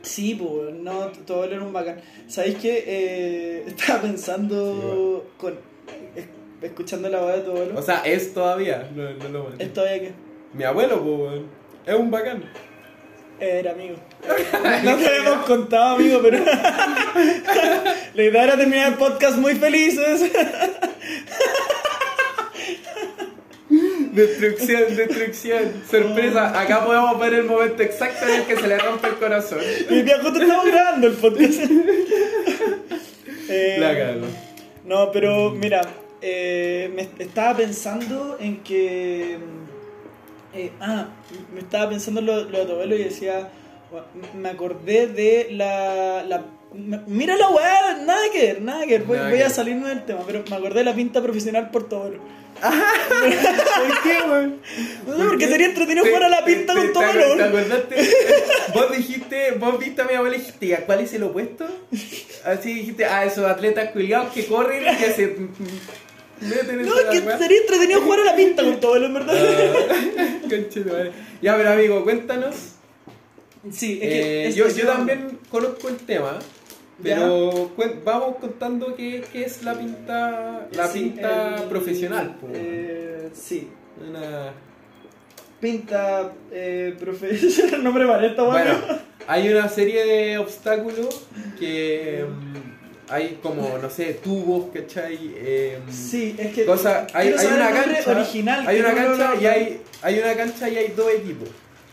sí, pues, no, abuelo era un bacán. ¿Sabéis qué? Eh, [laughs] estaba pensando, con, escuchando la voz de tu abuelo. O sea, es todavía. No, no lo. ¿Es todavía qué? Mi abuelo, pues. Es un bacán. Era amigo. [laughs] No te habíamos contado, amigo, pero. [laughs] La idea era terminar el podcast muy felices. [laughs] Destrucción, destrucción. Sorpresa. Acá podemos ver el momento exacto en el que se le rompe el corazón. Y día justo estamos grabando el podcast. Eh, La cago. No, pero mira, eh, me estaba pensando en que. eh, ah, me estaba pensando en lo, lo de tu abuelo y decía. Me acordé de la. la mira la weá, nada que ver, nada que ver. Voy, Nada voy que a salirme del tema, pero me acordé de la pinta profesional por abuelo. [laughs] ¿Por qué, weón? No sé, porque sería entretenido jugar a la pinta con te- abuelo. ¿Te acordaste? Vos dijiste, vos viste a mi abuela y dijiste, "¿Y a ¿cuál es el opuesto? Así dijiste, ah, esos atletas culiados que corren y que se No, es que sería entretenido jugar a la pinta con abuelo, en verdad. Ah. [laughs] Ya, pero amigo, cuéntanos. Sí, es que. Eh, yo, es- yo también conozco el tema, pero cuen- vamos contando qué, qué es la pinta, la Sí, pinta el- profesional. Eh, sí. Una- Pinta eh, profesional. [laughs] No preparé esta. Bueno, hay una serie de obstáculos que [laughs] mm, hay como, no sé, tubos, ¿cachai? Eh, Sí, es que. cosa, hay, hay una cancha, original. hay una no lo- cancha y hay, hay una cancha y hay dos equipos,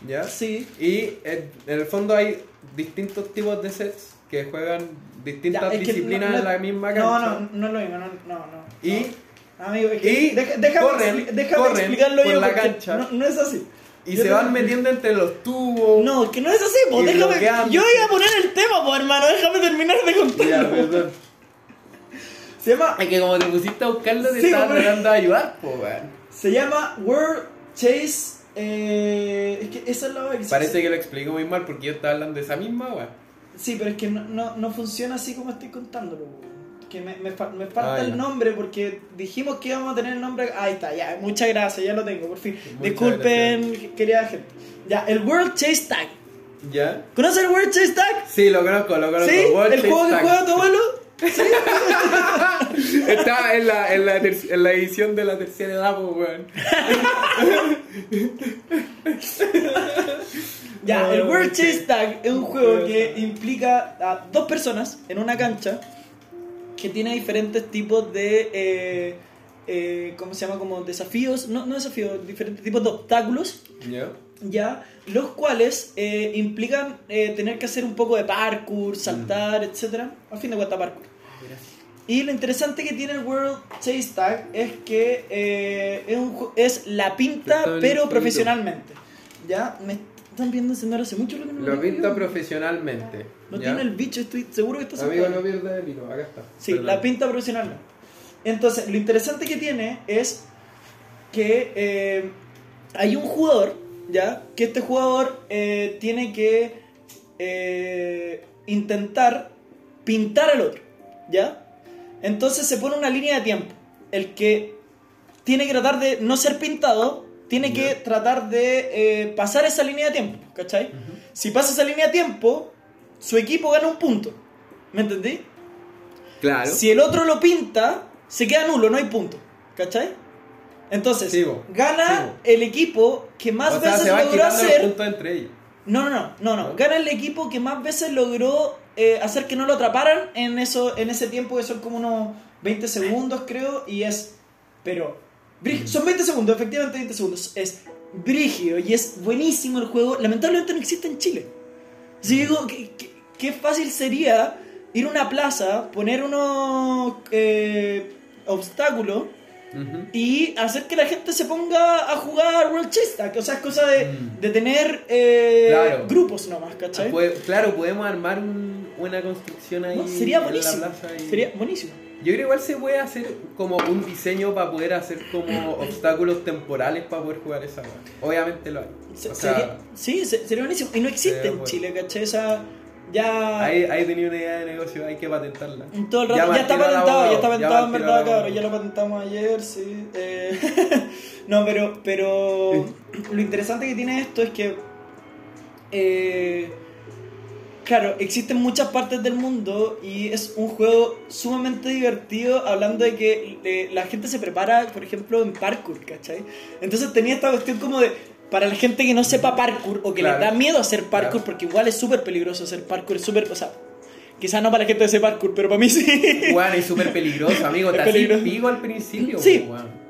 ¿ya? Sí. Y en, en el fondo hay distintos tipos de sets que juegan distintas Ya, disciplinas no- en no- la misma No, cancha. no, no es lo mismo, no, no, no. Y, no. Amigo, es que y deja- déjame, corren, expli- déjame corren explicarlo por yo la cancha. No, no es así. Y Yo se van metiendo entre los tubos. No, que no es así, Y déjame. bloqueando. Yo iba a poner el tema, po, hermano, déjame terminar de contar. Ya, perdón. Se llama Es que como te pusiste a buscarlo, te Sí, estaba hombre. tratando de ayudar, po, weón. Se llama World Chase. Eh, es que esa es la se- Parece que lo explico muy mal porque yo estaba hablando de esa misma, weón. Sí, pero es que no, no, no funciona así como estoy contándolo. weón. Que me, me, fa- me falta Ah, el nombre porque dijimos que íbamos a tener el nombre. Ahí está, ya. Muchas gracias, ya lo tengo, por fin. Muchas Disculpen, querida gente. Ya, el World Chase Tag. ¿Ya? ¿Conoces el World Chase Tag? Sí, lo conozco, lo conozco. ¿Sí? World ¿El Chase juego que juega tu abuelo? [laughs] Está en la, en, la en la edición de la tercera edad, po, weón. Ya, el World sí. Chase Tag es un juego que implica a dos personas en una cancha que tiene diferentes tipos de. eh, eh, ¿Cómo se llama? Como desafíos. No, no desafíos, diferentes tipos de obstáculos. ¿Ya? ya los cuales eh, implican eh, tener que hacer un poco de parkour, saltar, etcétera, a fin de cuentas parkour. Y lo interesante que tiene el World Chase Tag es que eh, es, un ju- es la pinta, pero profesionalmente. ¿Ya? Me están viendo encender hace mucho lo que no Lo veo. pinta profesionalmente. No ¿ya? tiene el bicho, estoy seguro que está Amigo, no pierdas el hilo, acá está. Sí, Perdón. la pinta profesionalmente. Entonces, lo interesante que tiene es que eh, hay un jugador, ¿ya? Que este jugador eh, tiene que eh, intentar pintar al otro, ¿ya? Entonces se pone una línea de tiempo. El que tiene que tratar de no ser pintado, tiene que tratar de eh, pasar esa línea de tiempo, ¿cachai? Si pasa esa línea de tiempo, su equipo gana un punto. ¿Me entendí? Claro. Si el otro lo pinta, se queda nulo, no hay punto. ¿Cachai? Entonces, gana el equipo que más o sea, veces logró hacer. puntos entre ellos. No, no, no, no, no. Gana el equipo que más veces logró eh, hacer que no lo atraparan en eso, en ese tiempo que son como unos 20 segundos, creo, y es. Pero. Son 20 segundos, efectivamente 20 segundos. Es brígido y es buenísimo el juego. Lamentablemente no existe en Chile. Que digo, ¿qué, fácil sería ir a una plaza, poner unos eh, obstáculos y hacer que la gente se ponga a jugar World Chase Tag. O sea, es cosa de, Mm. de tener eh, Claro. grupos nomás, Ah, ¿cachai? puede- claro, podemos armar un- una construcción ahí. No, sería en la buenísimo. plaza y- Sería buenísimo. Yo creo igual se puede hacer como un diseño para poder hacer como [laughs] obstáculos temporales para poder jugar esa. Obviamente lo hay. Se- O sea, sería, sí, se- sería buenísimo. Y no existe en. Chile, ¿cachai? Esa ya. ahí, ahí tenía una idea de negocio, hay que patentarla. en todo el rato. Ya, está patentado, ya está patentado en verdad, cabrón. Ya lo patentamos ayer, sí. Eh, [laughs] no, pero, pero lo interesante que tiene esto es que. eh, claro, existen muchas partes del mundo y es un juego sumamente divertido hablando de que eh, la gente se prepara, por ejemplo, en parkour, ¿cachai? Entonces tenía esta cuestión como de, para la gente que no sepa parkour o que Claro. le da miedo hacer parkour, Claro. porque igual es súper peligroso hacer parkour, es súper, o sea, quizás no para la gente de ese parkour, pero para mí sí. Weón, es súper peligroso, amigo. [laughs] Te peligroso. al principio. Sí.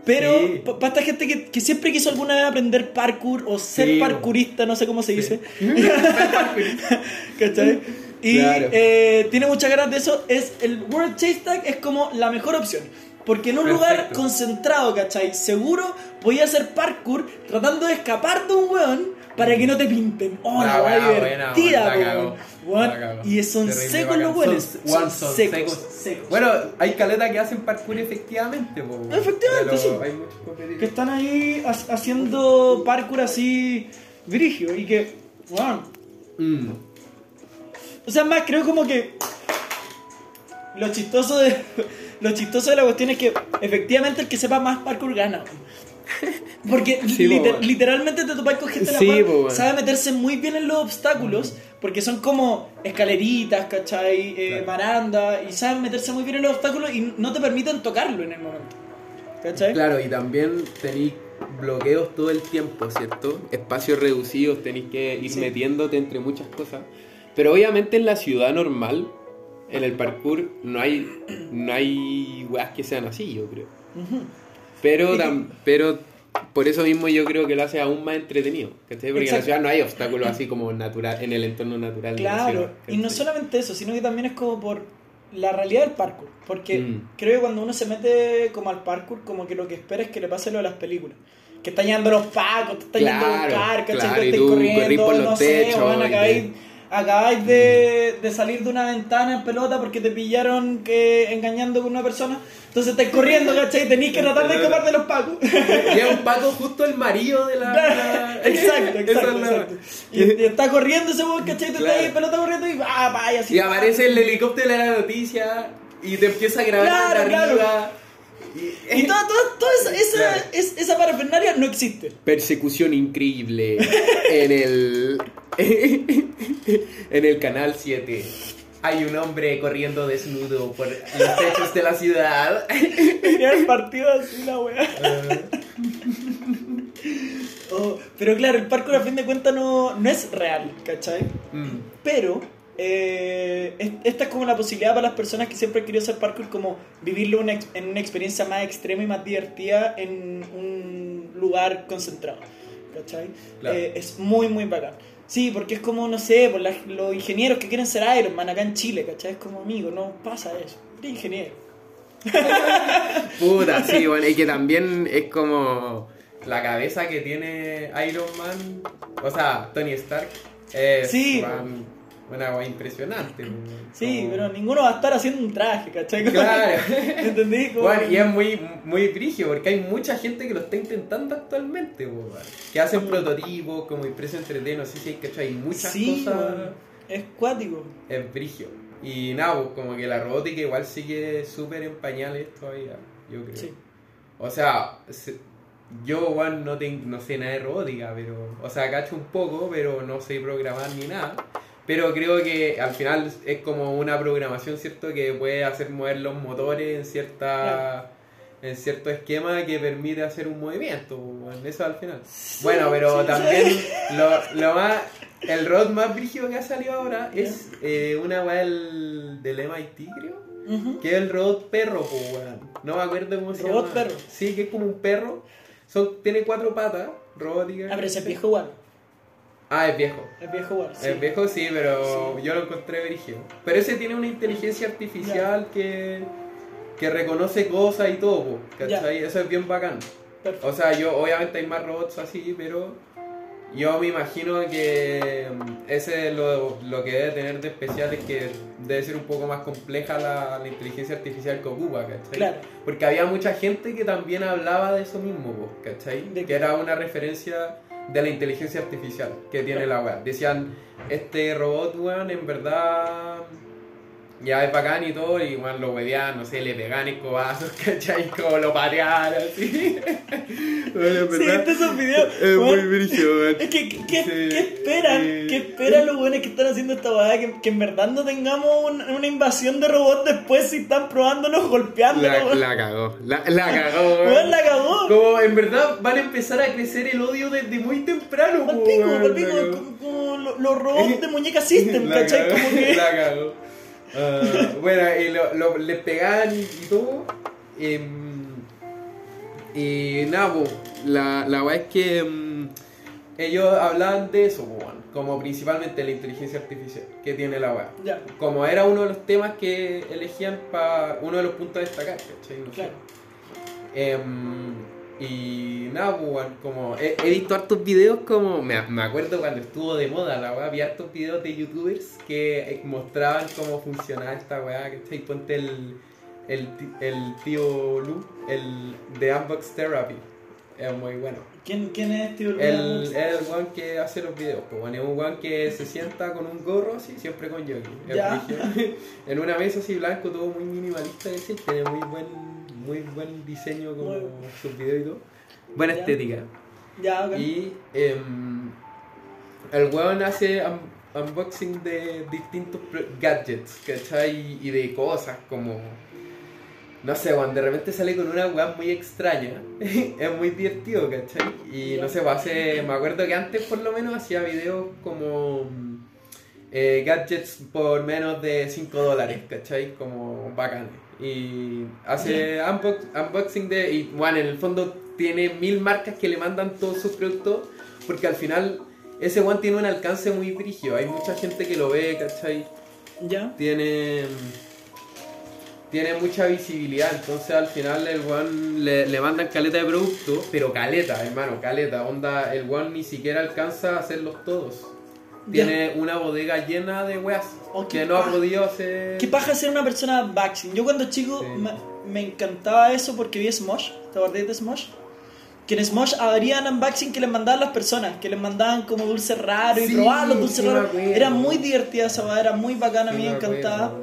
Pero Sí. para esta gente que, que siempre quiso alguna vez aprender parkour o ser Sí, parkourista, no sé cómo se Sí. dice. [laughs] ¿Cachai? Y Claro. eh, tiene muchas ganas de eso. Es el World Chase Tag es como la mejor opción. Porque en un lugar concentrado, ¿cachai? Seguro, podía hacer parkour tratando de escapar de un weón para que no te pinten. Oh, La la buena, divertida, la cagó. Y son Terrible secos los weones. Son- secos, secos. secos. Bueno, hay caletas que hacen parkour efectivamente, po, weón. Efectivamente, Pero sí. Hay que están ahí ha- haciendo parkour así brigio y que, weón, Mm. O sea, más creo como que lo chistoso de lo chistoso de la cuestión es que efectivamente el que sepa más parkour gana. Porque [laughs] Sí, liter- literalmente te topas con gente la Sí, cual po, weón. sabe meterse muy bien en los obstáculos, porque son como escaleritas, ¿cachai? Eh, Claro. y saben meterse muy bien en los obstáculos y no te permiten tocarlo en el momento. ¿Cachai? Claro, y también tenéis bloqueos todo el tiempo, ¿cierto? Espacios reducidos, tenéis que ir Sí. metiéndote entre muchas cosas. Pero obviamente en la ciudad normal, en el parkour, no hay, no hay weas que sean así, yo creo. Pero, tam- pero por eso mismo yo creo que lo hace aún más entretenido. ¿cachai? Porque en la ciudad no hay obstáculos así como natural, en el entorno natural. de la Claro, ciudad, y no solamente eso, sino que también es como por la realidad del parkour. Porque Mm. creo que cuando uno se mete como al parkour, como que lo que espera es que le pase lo de las películas. Que están llegando los pacos, te están yendo a Claro, buscar, ¿cachai? claro, y tú corriendo, por los no sé, techos weón, y acabáis, te- acabáis de, de salir de una ventana en pelota porque te pillaron que engañando con una persona. Entonces estáis corriendo, ¿cachai? Tenéis que tratar de escapar de los pacos. Y es un [laughs] paco justo el marido de la. la- [laughs] exacto, [laughs] exacto, exacto. Y, y está corriendo ese weón, ¿cachai? Te Claro. está ahí en pelota corriendo y ah, vaya así. Y aparece el helicóptero de la noticia y te empieza a grabar Claro, desde claro. Y toda, toda, toda esa, esa, Claro. es- esa parafernalia no existe. Persecución increíble en el [laughs] en el canal 7. Hay un hombre corriendo desnudo por los techos de la ciudad. Tenía el partido así la weá. Oh, pero claro, el parkour a fin de cuentas no, no es real, ¿cachai? Mm. Pero eh, es- esta es como la posibilidad para las personas que siempre han querido hacer parkour, como vivirlo una en una experiencia más extrema y más divertida en un lugar concentrado, ¿cachai? Claro. Eh, es muy, muy bacán. Sí, porque es como, no sé, por las- los ingenieros que quieren ser Iron Man acá en Chile, ¿cachai? Es como, amigo, no pasa eso. Eres ingeniero. [laughs] Puta, sí, bueno, y que también es como La cabeza que tiene Iron Man, o sea, Tony Stark, Sí. man, una wea impresionante. Sí, Como- pero ninguno va a estar haciendo un traje, ¿cachai? Claro. [laughs] ¿Entendí? Como- Bueno, y es muy, muy brigio porque hay mucha gente que lo está intentando actualmente, weón. que hacen prototipos como impresión 3D, no sé si hay que hay muchas Sí, cosas, es cuático. es brigio. Y nada, como que la robótica igual sigue súper en pañales todavía, yo creo. Sí. O sea, se- yo igual no, te- no sé nada de robótica, pero, o sea, cacho un poco, pero no sé programar ni nada. Pero creo que al final es como una programación, ¿cierto? Que puede hacer mover los motores en cierta en cierto esquema que permite hacer un movimiento. bueno, eso al final. bueno, pero sí, también lo, lo más el rod más brígido que ha salido ahora es eh, una weá del, del MIT, creo. Que es el robot perro, weón. No me acuerdo cómo se llama. Robot perro. Sí, que es como un perro. Son, tiene cuatro patas robóticas. Ah, pero ese es viejo igual. Ah, es viejo. Es viejo igual. sí. Es viejo, sí, pero Sí. yo lo encontré brígido. Pero ese tiene una inteligencia artificial que, que reconoce cosas y todo, po, ¿cachai? Eso es bien bacán. Perfecto. O sea, yo obviamente hay más robots así, pero yo me imagino que mm, ese lo, lo que debe tener de especial es que debe ser un poco más compleja la, la inteligencia artificial que ocupa, ¿cachai? Claro. Porque había mucha gente que también hablaba de eso mismo, po, ¿cachai? ¿De que era una referencia de la inteligencia artificial que tiene la web. Decían, este robot, weón, en verdad ya es bacán y todo, y weón lo huevean, no sé, le pegan escobazos, [laughs] ¿cachai? Como lo patean, así. Bueno, en Sí, verdad, este es un video. Es muy weón, brígido, weón. Es que, ¿qué, Sí, qué esperan? sí. ¿Qué esperan los buenos que están haciendo esta weá? Que, que en verdad no tengamos un- una invasión de robots después si están probándonos golpeándonos, la, la cagó. La, la cagó, [laughs] weón. La cagó. Como en verdad van a empezar a crecer el odio desde muy temprano, weón, al pico, la cagó. como, como lo- los robots de muñeca system, [laughs] La ¿cachai? Como que. La cagó. Ah, bueno, y lo, lo- le pegaban y, y todo. em, Y nada, po, la, la weá es que mm, ellos hablaban de eso, po, como principalmente la inteligencia artificial que tiene la. Ya, Como era uno de los temas que elegían para uno de los puntos a destacar, ¿cachai? No sé. claro. Y nada, pues, como he, he visto hartos videos como, me, me acuerdo cuando estuvo de moda la weá, vi hartos videos de youtubers que eh, mostraban cómo funcionaba esta weá, ¿cachai? Ponte el, el, el tío Lu, el de Unbox Therapy, es muy bueno. ¿Quién, quién es, tío? El, es el weón que hace los videos, pues bueno, es un weón que se sienta con un gorro así, siempre con brígido. [laughs] en una mesa así blanco, todo muy minimalista, ¿cachai? tiene muy buen, muy buen diseño como Muy- sus videos y todo. Buena Ya. estética. Ya, ok. Y em, el weón hace un- unboxing de distintos gadgets, ¿cachai? Y de cosas como. No sé, cuando de repente sale con una weá muy extraña, [laughs] es muy divertido, ¿cachai? Y no sé, pues hace, me acuerdo que antes por lo menos hacía videos como eh, gadgets por menos de 5 dólares, ¿cachai? Como bacanes. Y hace unbox- unboxing de, y bueno, en el fondo tiene mil marcas que le mandan todos sus productos, porque al final ese one tiene un alcance muy brígido, hay mucha gente que lo ve, ¿cachai? Ya. tiene tiene mucha visibilidad, entonces al final el one le, le mandan caleta de productos, pero caleta, hermano, caleta, onda, el one ni siquiera alcanza a hacerlos todos. Tiene una bodega llena de weas Oh, que no ha podido hacer. ¿Qué paja ser una persona unboxing? Yo cuando chico Sí. me, me encantaba eso porque vi Smosh. ¿Te acordás de Smosh? Que en Smosh habrían unboxing que les mandaban las personas, que les mandaban como dulces raros y Sí, probaban los dulces sí raros. Era muy divertida esa era muy bacana, a mí me encantaba.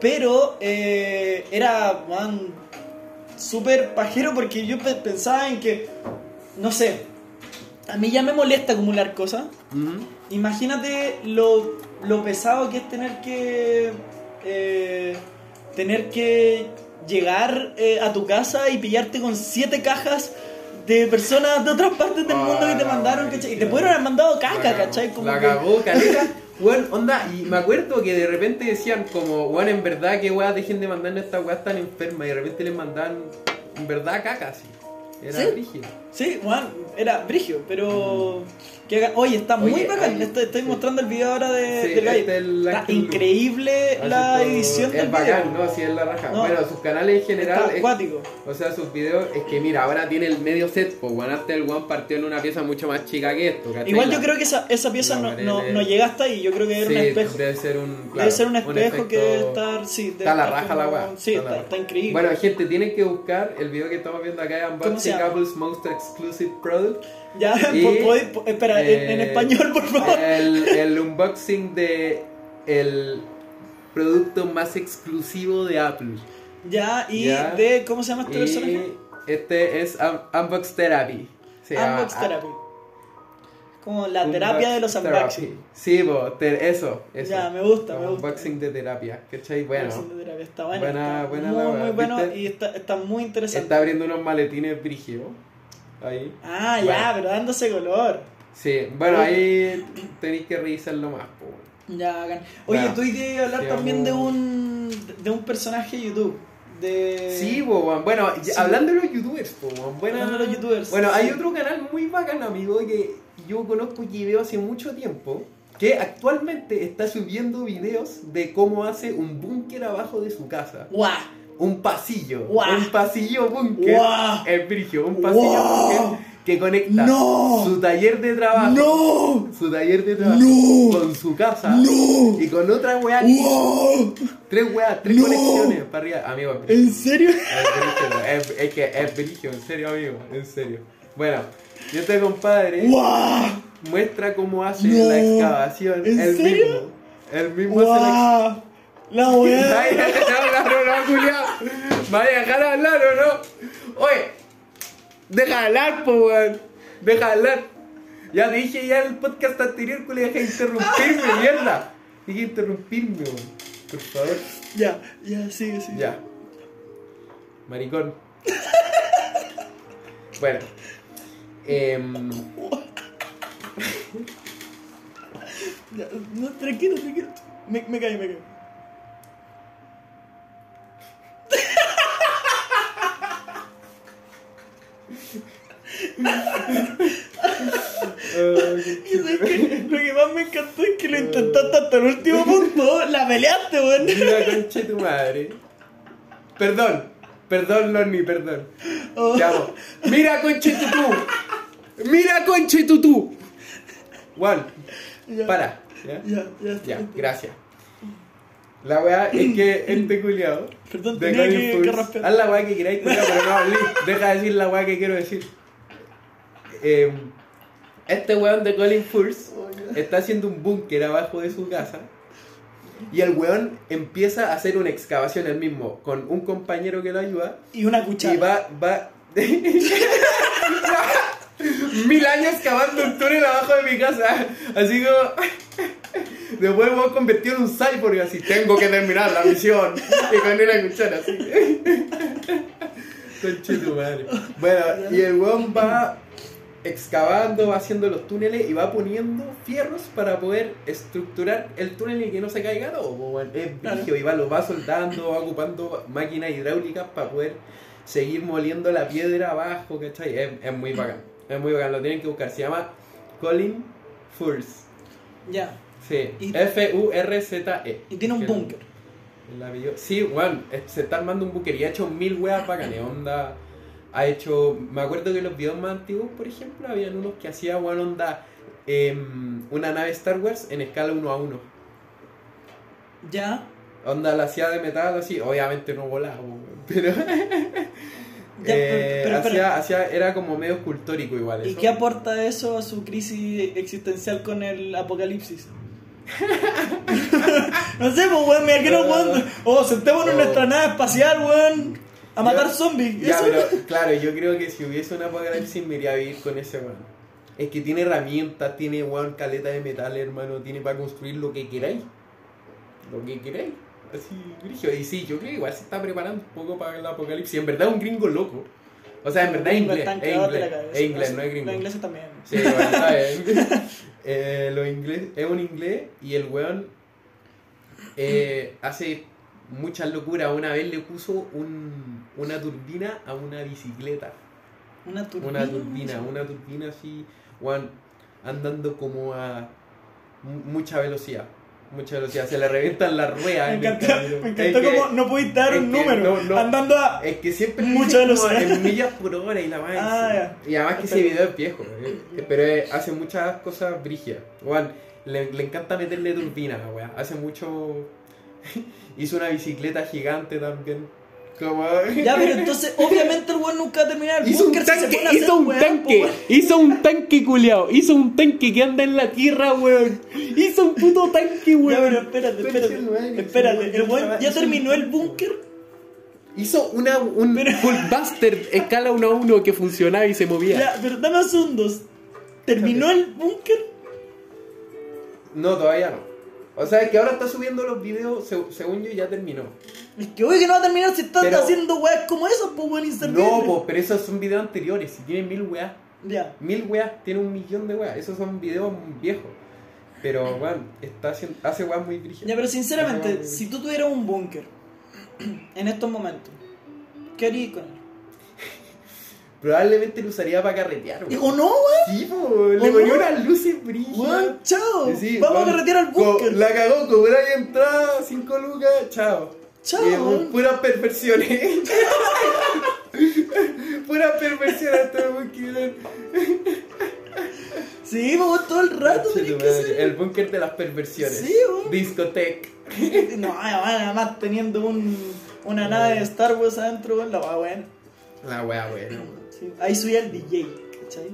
Pero eh, era, man, súper pajero porque yo pe- pensaba en que, no sé, a mí ya me molesta acumular cosas. Ujú. Imagínate lo, lo pesado que es tener que eh, tener que llegar eh, a tu casa y pillarte con siete cajas de personas de otras partes del mundo que te Ah, mandaron, ¿cachai? Y te pudieron haber mandado caca, ¿cachai? Como la que- cagó, [laughs] caleta. Weón, onda, y me acuerdo que de repente decían como, weón, en verdad que weas dejen de mandarnos estas weas tan enfermas y de repente les mandaban, en verdad, caca, así. Era Sí. Sí, Juan, era brigio, pero... que Oye, está muy Oye, bacán. oye, Estoy, estoy sí. mostrando el video ahora de, Sí, del este es el Está increíble la edición del Es bacán, video. ¿no? Así es la raja. No. Bueno, sus canales en general. Está es- acuático. o sea, sus videos, es que mira, ahora tiene el medio set, pues antes el one partió en una pieza mucho más chica que esto, ¿cachai? Igual yo La- creo que esa, esa pieza la no, no, no es- llega hasta ahí. Yo creo que era Sí, un espejo. Debe ser un. Debe claro, ser un espejo que debe estar. Sí, debe Está la raja la como- weá. Sí, la está, increíble. Bueno, gente, tienen que buscar el video que estamos viendo acá de ¿Cómo se Unboxing? Apple's Most Exclusive Product. Ya, [laughs] y, espera, en, en eh, español, por favor. El, el unboxing de el producto más exclusivo de Apple. Ya, y ya. de. ¿Cómo se llama este personaje? Y este es Un- Unbox Therapy. Se llama Unbox Therapy. Como la terapia de los Unbox unboxing. Therapy. Sí, te- eso, eso. Ya, me gusta, me gusta. Unboxing de terapia, ¿cachai? Bueno, Unboxing de terapia. Está bueno. Buena- está buena muy, la muy bueno ¿viste? y está, está muy interesante. está abriendo unos maletines brígidos. Ahí. Ah, Bueno. ya, pero dándose color. Sí, bueno, ahí tenéis que revisarlo más, po. Ya, bacán. Oye, Ya. tú a hablar Sí, también de un, de un personaje de YouTube. De... Sí, weón. bueno, Sí. hablando de los youtubers, po, buena- Hablando de los youtubers, Bueno, hay otro canal muy bacán, amigo, que yo conozco y veo hace mucho tiempo, que actualmente está subiendo videos de cómo hace un búnker abajo de su casa. ¡Guau! Un pasillo, un pasillo búnker. Es brigio, un pasillo Guau. búnker que conecta No. su taller de trabajo. ¡No! Su taller de trabajo No. con su casa y con otra weá. ¡Wow! Tres weas, tres conexiones para arriba. Amigo, es. ¿En serio? Es brígido, es, es que es brígido, en serio, amigo, en serio. Bueno, y este compadre muestra cómo hace la excavación. ¿En el serio? mismo. El mismo hace. La weá. [laughs] no, no, no, no, culiao. ¿Me vas a dejar hablar o no? Oye, deja hablar, po, weón. Deja hablar. Ya dije ya en el podcast anterior que le dejé interrumpirme, [laughs] mierda. Dije interrumpirme, weón. Por favor. Ya, ya, sigue, sigue. Ya. Maricón. [laughs] bueno. em, Ya, no, tranquilo, tranquilo. Me, me caí, me caí. [laughs] lo que más me encantó es que lo intentaste hasta el último [laughs] punto, la peleaste, weón. Mira, concha tu madre. Perdón, perdón, Lonnie, perdón. Oh. Ya. Mira, conche tutú. Mira, conche tutú. Juan, para. Ya, ya. ya gracias. La weá es que [clears throat] este culiao. Perdón, de tenía Colin que- Furze, que. Haz la weá que queráis, culiao, pero no hablé. Deja de decir la weá que quiero decir. Eh, este weón de Colin Furze está haciendo un búnker abajo de su casa. Y el weón empieza a hacer una excavación él mismo con un compañero que lo ayuda. Y una Y cuchara. va, va. [laughs] [laughs] Mil años cavando un túnel abajo de mi casa. Así como. Después me voy a convertir en un cyborg así. Tengo que terminar la misión. Y con una cuchara así. Conchito madre. Bueno, y el weón va excavando, va haciendo los túneles y va poniendo fierros para poder estructurar el túnel y que no se caiga todo. weón. Es brígido y va, lo va soldando, va ocupando máquinas hidráulicas para poder seguir moliendo la piedra abajo, ¿cachai? Es, es muy bacán. Es muy bacán, lo tienen que buscar. Se llama Colin Furze. Ya. Sí, F-U-R-Z-E. Y tiene un búnker. Sí, weón, se está armando un búnker y ha hecho mil weas bacanes. Onda, ha hecho. Me acuerdo que los videos más antiguos, por ejemplo, habían unos que hacía, weón, onda. em, una nave Star Wars en escala 1 a 1. Ya. Onda la hacía de metal así, obviamente no volaba, weón, pero. [laughs] [laughs] Ya, eh, pero- pero era como medio escultórico igual. ¿Y qué aporta eso a su crisis existencial con el apocalipsis? [laughs] no sé, pues, weón, me imagino, weón. Oh, sentémonos en Oh. nuestra nave espacial, weón. A matar zombies. Ya, Eso- pero [laughs] claro, yo creo que si hubiese una apocalipsis me iría a vivir con ese weón. Es que tiene herramientas, tiene weón caleta de metal, hermano, tiene para construir lo que queráis. Lo que queráis. Así, brígido. Y sí, yo creo que igual se está preparando un poco para el apocalipsis. En verdad es un gringo loco. O sea, en verdad es inglés. Es inglés, es inglés, no es gringo. Los ingleses también. Sí, bueno, ¿sabes? [laughs] [laughs] Eh, lo inglés, es un inglés y el weón eh, hace muchas locuras. Una vez le puso un, una turbina a una bicicleta. Una turbina. Una turbina, una turbina así, weón, andando como a mu- mucha velocidad. Mucha velocidad, se le revientan las ruedas. Me encantó, me Es encantó que- como no pudiste dar un número. no, no. Andando a. Es que siempre Mucha velocidad. en millas por hora y la más. Ah, Y además que ese video es viejo, eh, pero eh, hace muchas cosas brígidas. Juan, le, le encanta meterle turbina, la weá. Hace mucho. [laughs] Hizo una bicicleta gigante también. Ya, pero entonces, [laughs] obviamente el weón nunca va a terminar el Hizo un búnker si se tanque, hacer hizo un tanque, weón. hizo un tanque culiao, hizo un tanque que anda en la tierra, weón. Hizo un puto tanque, Ya, pero weón. espérate, espérate. Espérate, el weón ya un- terminó el búnker. Hizo una. Un, Hulkbuster [laughs] escala 1 a 1 que funcionaba y se movía. Ya, pero dame segundos. ¿Terminó el búnker? No, todavía no. O sea, que ahora está subiendo los videos, se- según yo ya terminó. Es que oye que no va a terminar si estás Pero- haciendo weas como esas, pues weón, inservible. No, pues, pero esos son videos anteriores. Si tienen mil weas. Ya. Mil weas, tiene un millón de weas. Esos son videos viejos. Pero, weón, está haciendo, hace weas muy brígidas. Ya, pero sinceramente, si tú tuvieras un búnker [clears throat] en estos momentos, ¿qué harías con él? Probablemente lo usaría para carretear, weón. No, weón. Sí, po, le ¿O ponía no? unas luces. Weón, chao. Sí, Vamos weón, a carretear al co- búnker. La cagó, cobrar entrada, 5 lucas, chao. Chao, weón. puras perversiones. [laughs] puras perversiones hasta el búnker. Sí, weón, todo el rato tenés que. El búnker de las perversiones. Sí, weón. Discotec. [laughs] No, además teniendo un, una nave de Star Wars adentro, weón, la va weón. La wea, bueno. Sí, Ahí subía el DJ, ¿cachai?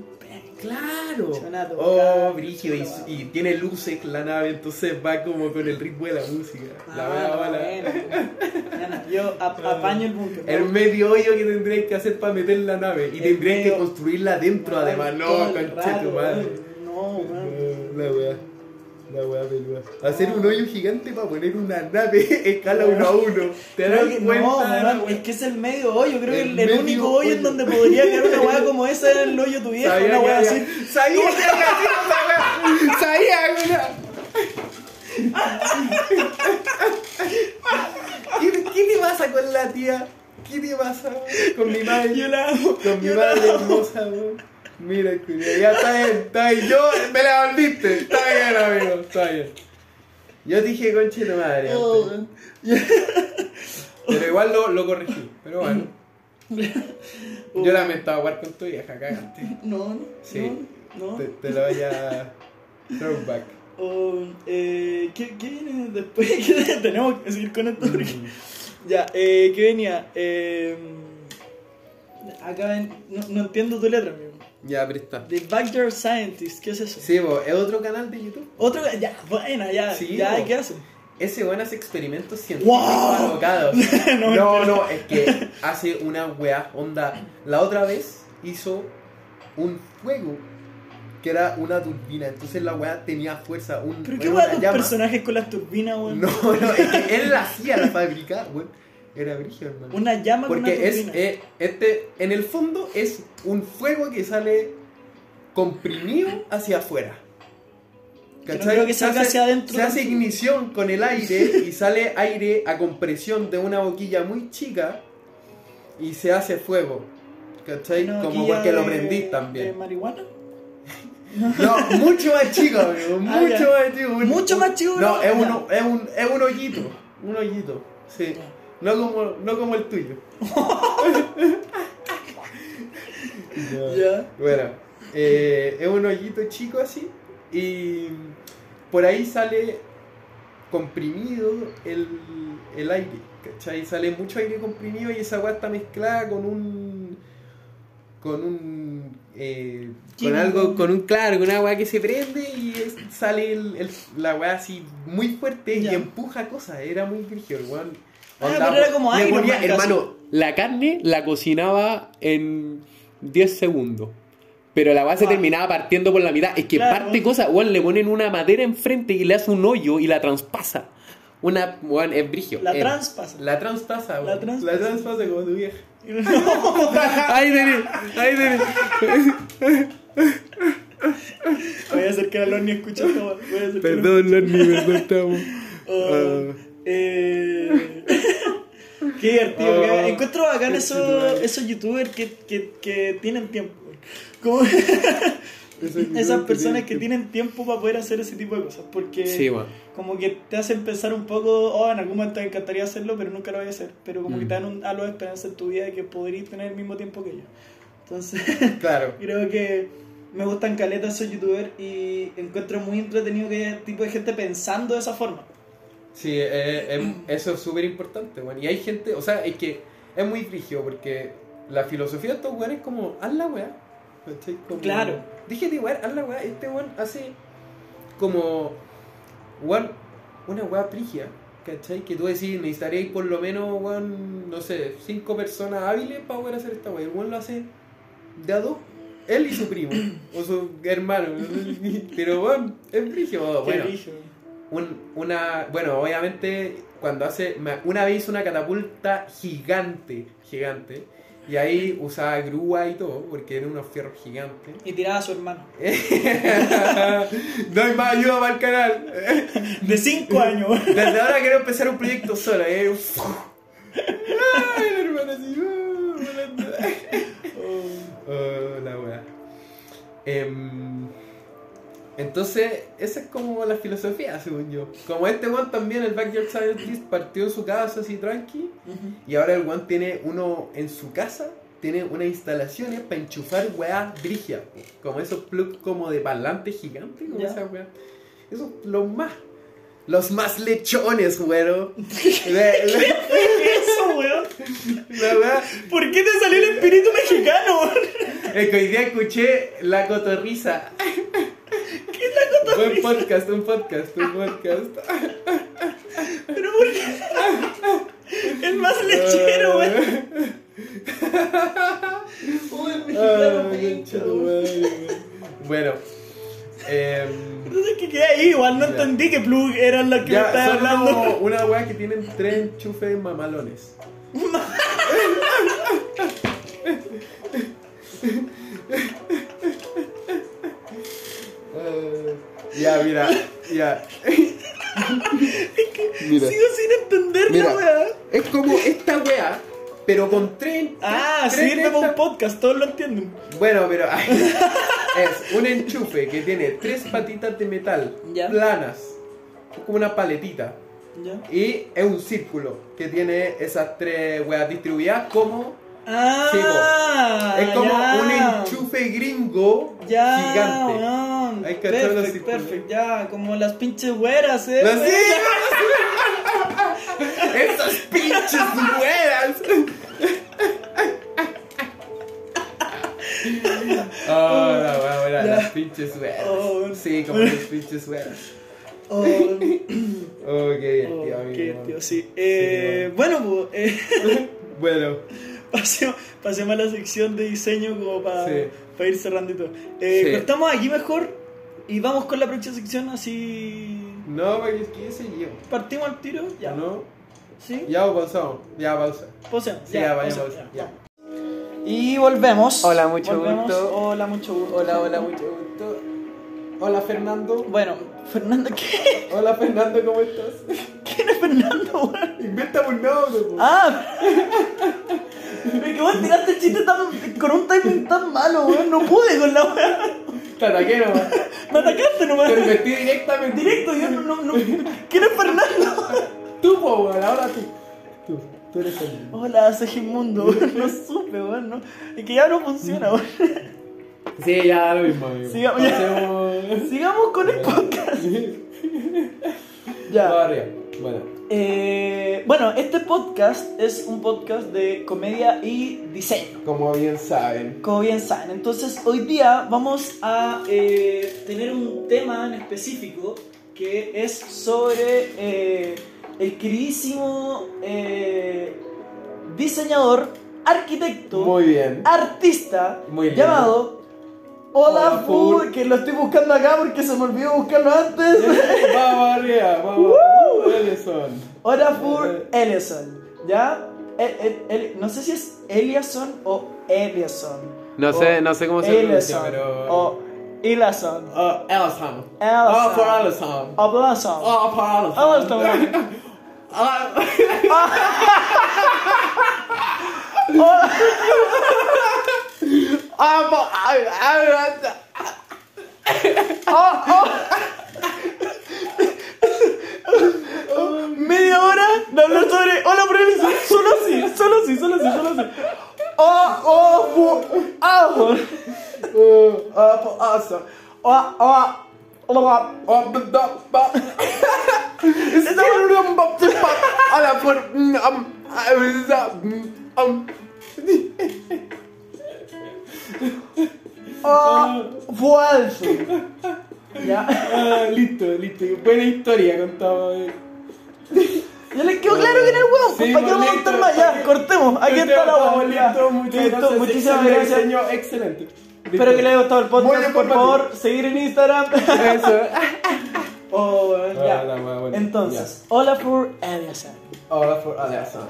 Claro. Tocar, Oh, brígido. Y, la tiene luces la nave, entonces va como con el ritmo de la música. La Ah, wea, no, bala. bueno. Yo ap- [laughs] apaño el búnker. El medio hoyo que tendréis que hacer para meter la nave. Y El tendréis que construirla adentro, además. No, conche tu madre. No. No, La wea. La wea peluda. Hacer un hoyo gigante para poner una nave [laughs] escala uno a uno. ¿Te Creo das que- cuenta? no, wea? es que es el medio hoyo. Creo que El el, el único hoyo en hoyo. donde podría quedar una weá [laughs] como esa era el hoyo tu vieja. Sabía Una que weá así. Sabía que wea. Sabía. [laughs] ¿Qué, ¿Qué te pasa con la tía? ¿Qué te pasa con mi madre? Yo la amo. Con mi madre hermosa, weón. Mira, ya está bien, está bien. Yo me la volviste. Está bien, amigo, está bien. Yo dije conche de madre. Oh, antes. Pero igual lo, lo corregí. Pero bueno. [laughs] Yo lamentaba jugar con tu vieja, cagaste. No, no. Sí. No. no. Te, te lo voy a. Throwback. Oh, eh, ¿qué, ¿Qué viene después? [laughs] ¿Qué tenemos que seguir con esto? porque- Mm. Ya, eh, ¿qué venía? Eh, acá ven, no, no entiendo tu letra, amigo. Ya, pero está. The Backyard Scientist, ¿qué es eso? Sí, vos, es otro canal de YouTube. Otro, ya, buena, ya, Sí, ya. ¿qué hacen? Ese weón hace experimentos científicos ¡Wow! [laughs] No, No, no, es que hace una weá onda. La otra vez hizo un fuego que era una turbina. Entonces la weá tenía fuerza. Un, ¿Pero qué weá llama. personajes con las turbinas, weón? No, no, es que él la hacía, la fabricaba, weón. Era brillo, hermano. Una llama con una Porque es, eh, este, en el fondo es un fuego que sale comprimido hacia afuera. No creo que Se salga hace- hacia adentro Se hace ignición con el aire [laughs] y sale aire a compresión de una boquilla muy chica y se hace fuego. ¿Cachai? Una Como porque lo de- prendís ¿De también. marihuana? No, mucho más chico, amigo. Ah, Mucho más chico. un- Mucho más chico, No, es, uno, es, un, es un hoyito. Un hoyito. Sí. No como, no como el tuyo. [laughs] Ya. Bueno, eh, es un hoyito chico así y por ahí sale comprimido el, el aire, ¿cachai? Sale mucho aire comprimido y esa agua está mezclada con un... con un... eh, con algo, con un claro, con una agua que se prende y es- sale el, el- la agua así muy fuerte Ya. y empuja cosas, era muy el weón. Ah, pero era como le Iron ponía- Man casi. hermano, La carne la cocinaba en 10 segundos. Pero la base Ah. terminaba partiendo por la mitad. Es que Claro. parte cosas, weón, le ponen una madera enfrente y le hace un hoyo y la traspasa. Una, weón, es brigio. La transpasa. La transpasa, La transpasa. La transpasa como tu vieja. [laughs] [laughs] Ahí tenés, ahí tenés. Voy a hacer que Alon ni escuche esto, weón. Voy a Perdón, Lorni, perdón, estamos. Oh, eh, [laughs] Qué divertido. Oh, que- Encuentro bacán esos, esos youtubers que, que, que tienen tiempo. Como [laughs] esas personas que tienen tiempo para poder hacer ese tipo de cosas. Porque Sí, como que te hacen pensar un poco, oh, en algún momento me encantaría hacerlo, pero nunca lo voy a hacer. Pero como que Mm. te dan un halo de esperanza en tu vida de que podrías tener el mismo tiempo que yo. Entonces, [laughs] Claro. creo que me gustan caletas esos youtubers y encuentro muy entretenido que haya tipo de gente pensando de esa forma. Sí, eh, em, [clears throat] eso es súper importante, weón. Y hay gente, o sea, es que es muy frigio porque la filosofía de estos weones es como, haz la weá. ¿cachai? Como, Claro. Dígete, weón, haz la weá. Este weón hace como, weón, una weá frigia. ¿Cachai? Que tú decís, necesitaríais por lo menos, weón, no sé, cinco personas hábiles para poder hacer esta weá. El weón lo hace de a dos. Él y su primo, o su hermano. [laughs] Pero, weón, es frigio. Qué Bueno, brillo. Un- una, bueno, obviamente cuando hace, una vez hizo una catapulta gigante, gigante, y ahí usaba grúa y todo, porque eran unos fierros gigantes. Y tiraba a su hermano. [laughs] no hay más ayuda para el canal. [laughs] De 5 años. [laughs] Desde ahora quiero empezar un proyecto solo, eh. Ay, el hermano así, uh, volando. Oh, la wea. Em, entonces, esa es como la filosofía, según yo. Como este one también, el Backyard Scientist, partió en su casa así tranqui. Y ahora el one tiene uno en su casa, tiene unas instalaciones para enchufar weá brigia. Como esos plugs como de parlante gigante, como Ya. esa weá. Esos los más. Los más lechones, güero. La- la- Eso, weón. la weá. ¿Por qué te salió el espíritu mexicano? Es que hoy día escuché La Cotorrisa. ¿Qué es la Buen cotorriza? podcast, un podcast, un podcast. ¿Pero por qué? El más lechero, weón. Uy, el mexicano weón. Bueno. Em, Entonces, ¿qué quedé ahí? Igual no Ya. entendí que plug eran los que ya, estaba son hablando. como una weá que tienen tres enchufes mamalones. Eh, ya, mira, ya. Mira. Sigo sin entender Mira. la weá. Es como esta weá, pero con tres. Ah, tres sirve para un podcast, todos lo entienden. Bueno, pero [laughs] es un enchufe que tiene tres patitas de metal Ya. planas, como una paletita. ¿Ya? Y es un círculo que tiene esas tres weas distribuidas como. Ah, es como ya. un enchufe gringo Ya, gigante. Hay que hacer los Perfect, perfect, ya, como las pinches güeras, eh. Las- güey. ¡Esas pinches weas! [laughs] Oh, la wea, wea, Ya. las pinches weas. Oh. Sí, como las pinches weas. Oh, [coughs] Oh, qué oh, divertido, qué amigo. tío, sí. Eh, bueno, pues, eh, [laughs] Bueno, pasemos, pasemos a la sección de diseño como para Sí. ir cerrando y todo. Eh, Sí. Cortamos aquí mejor y vamos con la próxima sección así. no, porque es que ese yo. Partimos al tiro, ya. ¿No? ¿Sí? Ya pausamos. Ya pausa. Posemos, Sí, ya, vaya pausa. ya. Ya. Y volvemos. Hola, mucho Volvemos. gusto. Hola, mucho gusto. Hola, hola, mucho gusto. Hola, Fernando. Bueno, Fernando, ¿qué? Hola, Fernando, ¿cómo estás? ¿Quién es Fernando, weón? Inventa un nombre. Ah, [laughs] es que vos tiraste el chiste tan, con un timing tan malo, weón. No pude con la weá. Te ataqué nomás. Me atacaste nomás. Te metí directamente. Directo, yo no, no, no. ¿Quién es Fernando? Tú, po, weón, ahora tú. Tú, tú eres Fernando. Hola, Segimundo, weón. No supe, weón. No. Es que ya no funciona, weón. Sí, ya lo mismo, amigo. Sigamos. Pasemos. Sigamos con el [laughs] podcast. Ya. arriba. Bueno. Eh, bueno, este podcast es un podcast de comedia y diseño. Como bien saben. Como bien saben, entonces hoy día vamos a eh, tener un tema en específico que es sobre eh, el queridísimo eh, diseñador, arquitecto, Muy bien. artista Muy lindo. llamado Olaf Olafur. Fu, que lo estoy buscando acá porque se me olvidó buscarlo antes. [laughs] Vamos arriba, vamos. [laughs] ¿Cuáles son? Olafur Ellison, ¿ya? El- el- el- no sé si es Eliasson o Eliasson. No sé, no sé cómo se pronuncia. Ellison pero- o Eliasson. Uh, Ellison. Ellison. Oh, for Ellison. O Blossom. Oh, for Ah, Media hora de hablar sobre Hola por Ellison. Solo así, solo así, solo así, solo así. Oh, oh, ah, for Ellison. oh, oh, oh, Oh, por. uh, um, oh, falso. Ya. Ah, listo, listo. Buena historia contado. [laughs] Ya les quedó claro que era el huevo, pues para qué vamos a contar más. Ya, cortemos. Aquí está la muchas Listo. Muchísimas gracias. diseño, excelente. Espero que les haya gustado el podcast. Por favor, seguir en Instagram. Eso. [laughs] Oh, ya. Entonces, hola por Eliasson. Hola, for Ellison.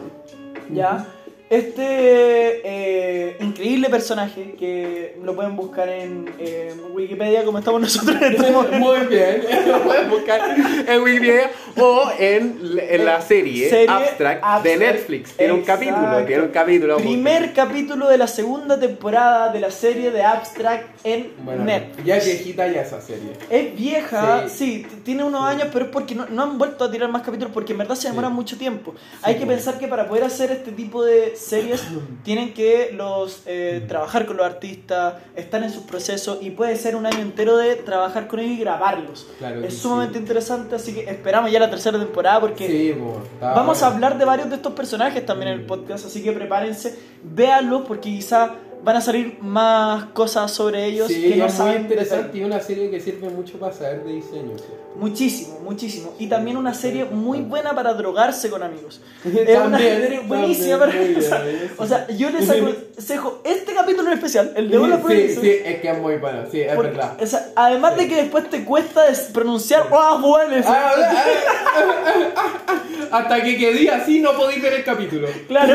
Ya. Este eh, increíble personaje que lo pueden buscar en eh, Wikipedia como estamos nosotros en este. Muy bien. [laughs] Lo pueden buscar en Wikipedia o en, en la serie, Serie Abstract, de Netflix. Tiene un capítulo, tiene un capítulo. Primer capítulo de la segunda temporada de la serie de Abstract en Bueno, Netflix. ya viejita ya esa serie. Es vieja, Sí. tiene unos años, pero es porque no, no han vuelto a tirar más capítulos porque en verdad se demoran Sí. mucho tiempo. Hay que pues. pensar que para poder hacer este tipo de series tienen que los eh, trabajar con los artistas, estar en sus procesos y puede ser un año entero de trabajar con ellos y grabarlos. Claro es sí. sumamente interesante, así que esperamos ya la tercera temporada porque Sí, Vamos a hablar de varios de estos personajes también en el podcast, así que prepárense, véanlos porque quizá van a salir más cosas sobre ellos Sí, que no es muy interesante y una serie que sirve mucho para saber de diseño. sí. Muchísimo, muchísimo. Y también una serie muy buena para drogarse con amigos. [laughs] Es una serie buenísima para también, [laughs] bien, O sea, yo les aconsejo [laughs] este capítulo en especial, el de Hola Sí, sí, es que es muy bueno, sí, es porque- verdad. o sea, además de que después te cuesta pronunciar ¡Ah, buenas! Ah, ah, ah, Hasta que quedé así no podéis ver el capítulo. Claro.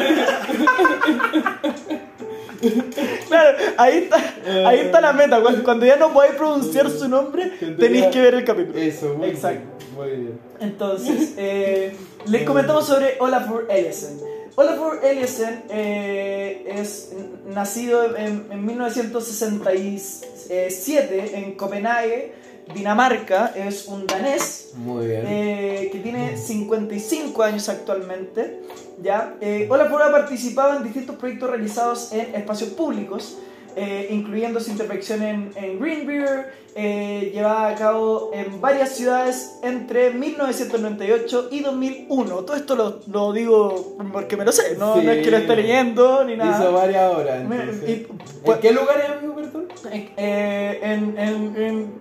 Claro, ahí está, ahí está la meta. Cuando, ya no podéis pronunciar su nombre, tenéis que ver el capítulo. Eso, muy Exacto. bien. Muy bien. Entonces, eh, les comentamos sobre Olafur Eliasson. Olafur Eliasson eh, es nacido en, en 1967 en Copenhague, Dinamarca. Es un danés Muy bien. eh, que tiene 55 años actualmente. ¿Ya? Eh, Olafur ha participado en distintos proyectos realizados en espacios públicos, eh, incluyendo su intervención en, en Green River, eh, llevada a cabo en varias ciudades entre 1998 y 2001. Todo esto lo, lo digo porque me lo sé, no, no es que lo esté Sí. leyendo ni nada. Hizo varias horas. Me- y- ¿En qué lugar es, amigo, perdón? Eh, en, en- en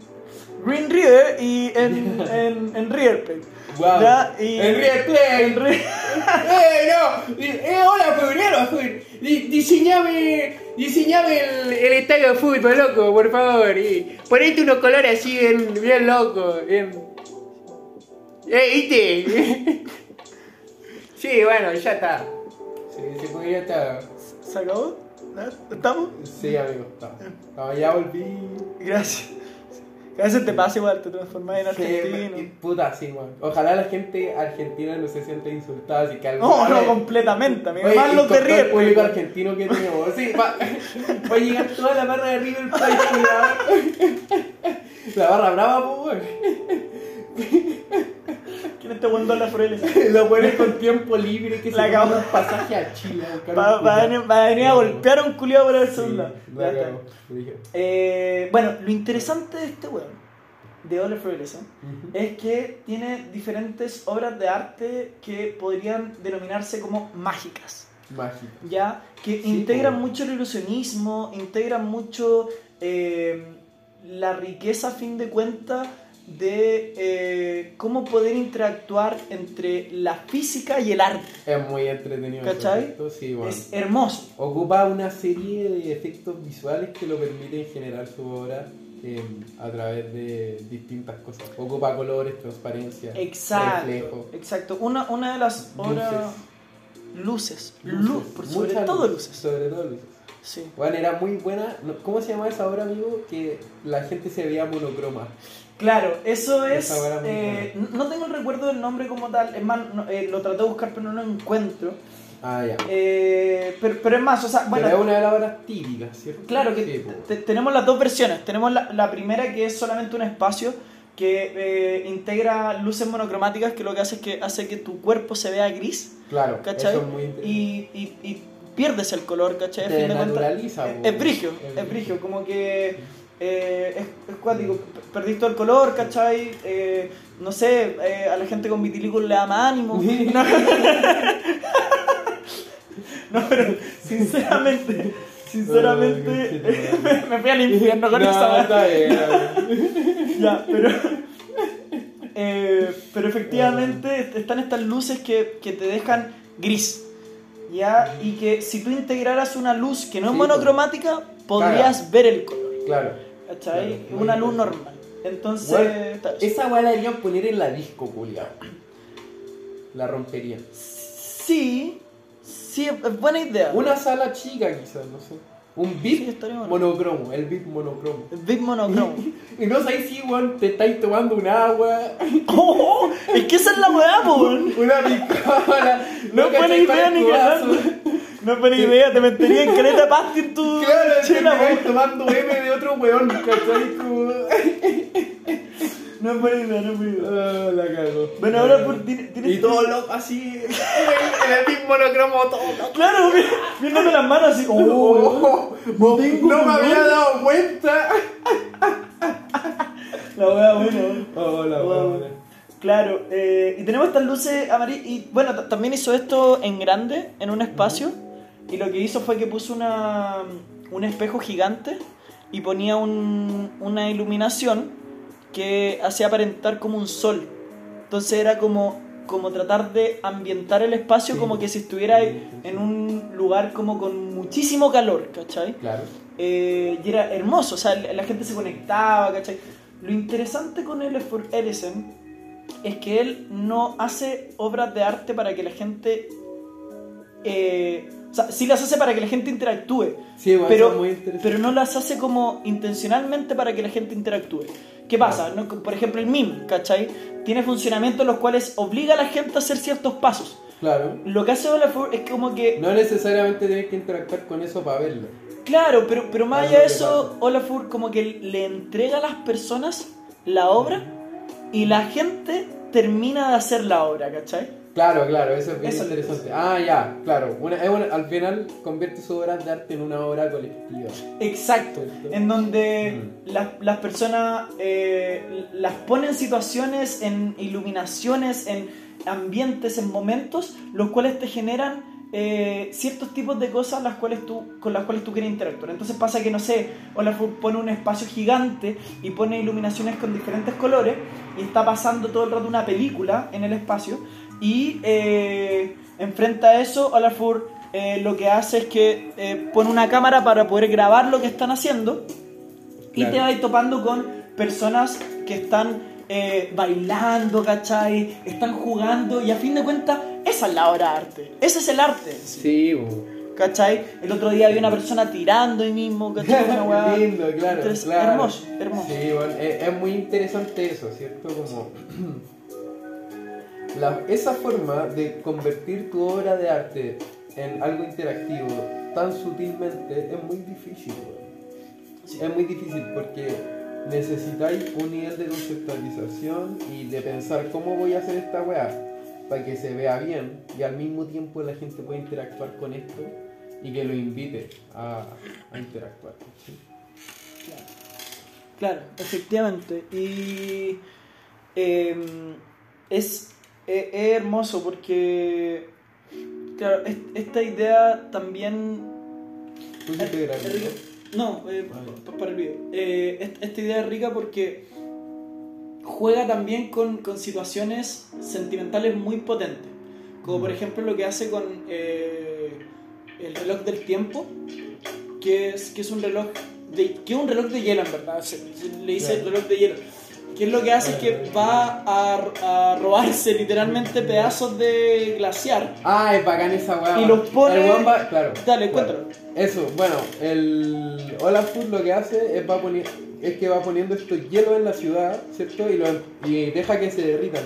Green River y en, [laughs] en, en River Plate. Wow. Ya, y- En River Plate. En Ri- ¡Eh, no! ¡Eh, hola, febrero! Di- Diseñame, diseñame el, el estadio de fútbol, loco, por favor. Y ponete unos colores así bien, bien loco. Bien... ¿Eh, viste? [laughs] sí, bueno, ya está. Sí, sí, porque ya está. ¿Se acabó? ¿Estamos? Sí, amigo, está. No, ya volví. Gracias. A veces te pasa igual, te transformas en Sí, argentino. y- puta, sí, man. Ojalá la gente argentina no se sienta insultada, así que algo. No, no, completamente, amigo. Oye, Más los de todo el River público Plate. argentino que tenemos. Sí, va, va a llegar toda la barra de River Plate, cuidado. La barra brava, pues, ¿Quién este buen dólar por él? weón. [laughs] Lo pones con tiempo libre que se La toma acabo. un pasaje a Chile. a Va, a venir, va a venir a golpear a un culiado por el Sí, la está. dije. Eh, bueno, lo interesante de este weón, de Oliver Ellison, Ujú. es que tiene diferentes obras de arte que podrían denominarse como mágicas. Mágico. ya que Sí, integran mucho el ilusionismo, integran mucho eh, la riqueza a fin de cuentas de eh, cómo poder interactuar entre la física y el arte. Es muy entretenido. ¿Cachai? efecto, Sí, bueno. Es hermoso. Ocupa una serie de efectos visuales que lo permiten generar su obra eh, a través de distintas cosas. Ocupa colores, transparencia, Exacto. reflejo, Exacto. Una, una de las obras... Luces. Luz, por sobre todo luz, luces. Sobre todo luces. Sí. Bueno, era muy buena. ¿Cómo se llama esa obra, amigo? Que la gente se veía monocroma. Claro, eso es. Eh, no tengo el recuerdo del nombre como tal. Es más, no- eh, lo traté de buscar, pero no lo encuentro. Ah, ya. Eh, pero, pero es más, o sea, bueno, Pero es una de las obras típicas, ¿cierto? Claro que Sí, tenemos las dos versiones. Tenemos la, la primera que es solamente un espacio que eh, integra luces monocromáticas que lo que hace es que hace que tu cuerpo se vea gris, Claro, ¿cachai? eso es muy. Y, y- y pierdes el color, ¿cachai? Te fin de naturaliza, es- po. es brigio, Es es brigio, como que eh, es, es cuático. Perdiste todo el color, ¿cachai? Eh, no sé, eh, a la gente con vitiligo le da más ánimo. [laughs] No, No, pero sinceramente, sinceramente, [laughs] me, me fui al infierno con no, esa weá. está bien. [laughs] Ya, pero. pero efectivamente están estas luces que, que te dejan gris. ¿Ya? Y que si tú integraras una luz que no es Sí, monocromática, podrías ver el color. Claro. ¿Cachai? Claro, una luz normal. Entonces. Bueno, esa weá la deberían poner en la disco, culiao. La rompería. Sí, sí, es buena idea. Una sala chica, quizás, no sé. Un Sí, beat bueno. monocromo, el beat monocromo. El Big monocromo. [laughs] Y no sabes si, weón, te estáis tomando un agua, [laughs] ¡Oh! Es que esa es la weá, weón. [laughs] una picola. No es buena idea ni cagando. No es buena idea, te metería en caleta pasti en tu [laughs] Claro, chela, po. tomando M de otro weón, ¿cachai? Como... No es buena idea, no es buena idea. Ah, la cago. Bueno, ahora por, tiene, tiene- Y todo loco así, en el, beat monocromo, todo. Claro, viéndome [laughs] las manos así. Oh, Oh, no tengo no me color. había dado cuenta. [laughs] La wea buena. Oh, la Wow. buena. Claro, eh, y tenemos estas luces amarillas. Y bueno, también hizo esto en grande, en un espacio. Y lo que hizo fue que puso una, un espejo gigante y ponía un- una iluminación que hacía aparentar como un sol. Entonces era como, como tratar de ambientar el espacio Sí. como que si estuviera en un lugar como con muchísimo calor, ¿cachai? Claro. Eh, y era hermoso, o sea, la la gente se conectaba, ¿cachai? Lo interesante con él for Edison es que él no hace obras de arte para que la gente eh, O sea, sí las hace para que la gente interactúe, Sí, bueno, pero, muy pero no las hace como intencionalmente para que la gente interactúe. ¿Qué pasa? No, Por ejemplo, el meme, ¿cachai? Tiene funcionamientos en los cuales obliga a la gente a hacer ciertos pasos. Claro. Lo que hace Olafur es como que No necesariamente tienes que interactuar con eso para verlo. Claro, pero, pero más allá de eso. Olafur como que le entrega a las personas la obra y la gente termina de hacer la obra, ¿cachai? Claro, claro, eso es bien Eso- interesante. Ah, ya, claro. Una, al final convierte sus obras de arte en una obra colectiva. Exacto. ¿Cierto? En donde Mm. las, las personas eh, las ponen en situaciones, en iluminaciones, en ambientes, en momentos, los cuales te generan eh, ciertos tipos de cosas las cuales tú, con las cuales tú quieres interactuar. Entonces pasa que, no sé, Olafur pone un espacio gigante y pone iluminaciones con diferentes colores y está pasando todo el rato una película en el espacio y eh, enfrente a eso Olafur eh, lo que hace es que eh, pone una cámara para poder grabar lo que están haciendo y Claro. te vas topando con personas que están eh, bailando, ¿cachai? Están jugando y a fin de cuentas esa es la obra de arte. Ese es el arte. sí, Sí, bo. ¿Cachai? El otro día había una persona tirando ahí mismo, ¿cachai? [laughs] Una Lindo, claro, Entonces, claro. Hermoso, hermoso. Sí, bueno, es, es muy interesante eso, ¿cierto? Como [clears throat] la- esa forma de convertir tu obra de arte en algo interactivo tan sutilmente es muy difícil. Sí. Es muy difícil porque necesitáis un nivel de conceptualización y de pensar cómo voy a hacer esta weá para que se vea bien y al mismo tiempo la gente pueda interactuar con esto y que lo invite a, a interactuar. ¿sí? Claro, efectivamente. Y eh, es, es- es hermoso porque, claro, es- esta idea también... ¿Tú sí te grabas, es rica. No, eh, Vale. pa- para el video. Eh, est- esta idea es rica porque juega también con, con situaciones sentimentales muy potentes. Como por ejemplo lo que hace con eh, el reloj del tiempo, que es, que es un reloj de, que es un reloj de hielo en verdad. se- se le dice Claro. reloj de hielo. Que es lo que hace es que va a, a robarse literalmente pedazos de glaciar. Ah, es bacán esa weá. Y los pone- El weón va- claro. Dale, cuéntalo. Eso, bueno, el Olafur lo que hace es, va poni- es que va poniendo estos hielos en la ciudad, ¿cierto? Y, lo, y deja que se derritan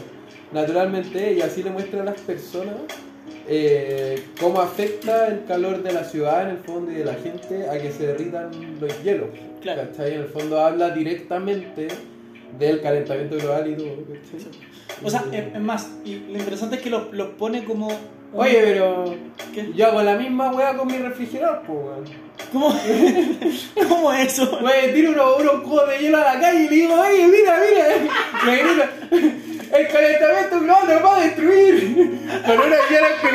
naturalmente y así le muestra a las personas eh, cómo afecta el calor de la ciudad en el fondo y de la gente a que se derritan los hielos. Claro. ¿cachai? En el fondo habla directamente del calentamiento global y todo. O sea, es, más, y lo interesante es que los los pone como... un- Oye, pero ¿Qué? yo hago la misma weá con mi refrigerador, pues weón. ¿Cómo, [laughs] ¿Cómo eso? Güey, tiro unos unos cubos de hielo a la calle y le digo, oye, mira, mira. [laughs] Me el calentamiento global nos va a destruir. [laughs] Con una hielo que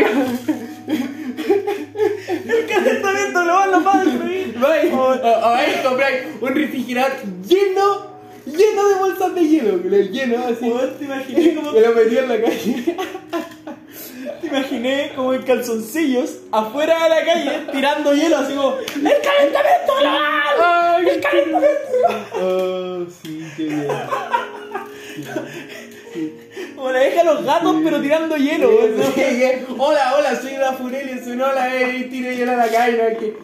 El calentamiento global lo va a destruir. Vai, o, o ahí compráis un refrigerador lleno, lleno de bolsas de hielo. lleno así. Te imaginé como [laughs] Que lo metí en la calle. [laughs] te imaginé como en calzoncillos afuera de la calle tirando hielo así como ¡El calentamiento global! ¡El calentamiento! [laughs] Oh, sí, qué bien. Como la deja los gatos pero tirando hielo. Hola, hola, soy la Fureli, soy una hola, eh, tiro hielo a la calle. ¿no? Que-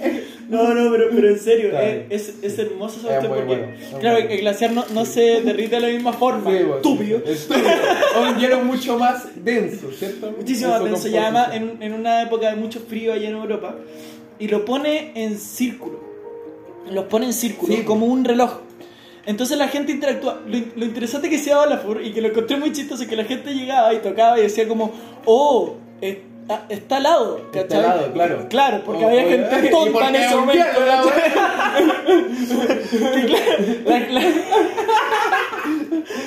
[laughs] No, no, pero, pero en serio, Claro. es, es, es hermoso cuestión muy porque, bueno, claro, bueno. el glaciar no, no se derrite de la misma forma. Sí, estúpido. Estúpido. Un hielo mucho más denso, ¿cierto? Muchísimo más denso. Y además en, en una época de mucho frío allá en Europa. Y lo pone en círculo. Los pone en círculo, Sí. como un reloj. Entonces la gente interactúa. Lo, lo interesante que sea Olafur y que lo encontré muy chistoso es que la gente llegaba y tocaba y decía como, oh, eh, ah, está al lado. Está ¿cachai? al lado, claro. Claro, porque Oh, había oh, gente ¿y tonta en ese momento. [laughs]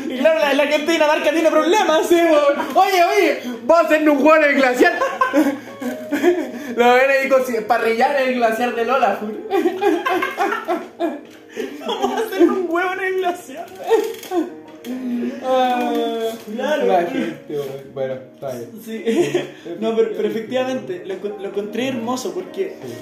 Y claro, la- la- gente de Dinamarca tiene problemas. Sí. Oye, oye, vamos a hacer un juego en el glaciar. Lo ven ahí con parrillar en el glaciar de Lola. [laughs] Vamos a hacer un huevo en el glaciar. Ah, Claro. La gente, weón. Bueno, está bien. Sí. No, pero, pero efectivamente lo, lo encontré hermoso porque Sí.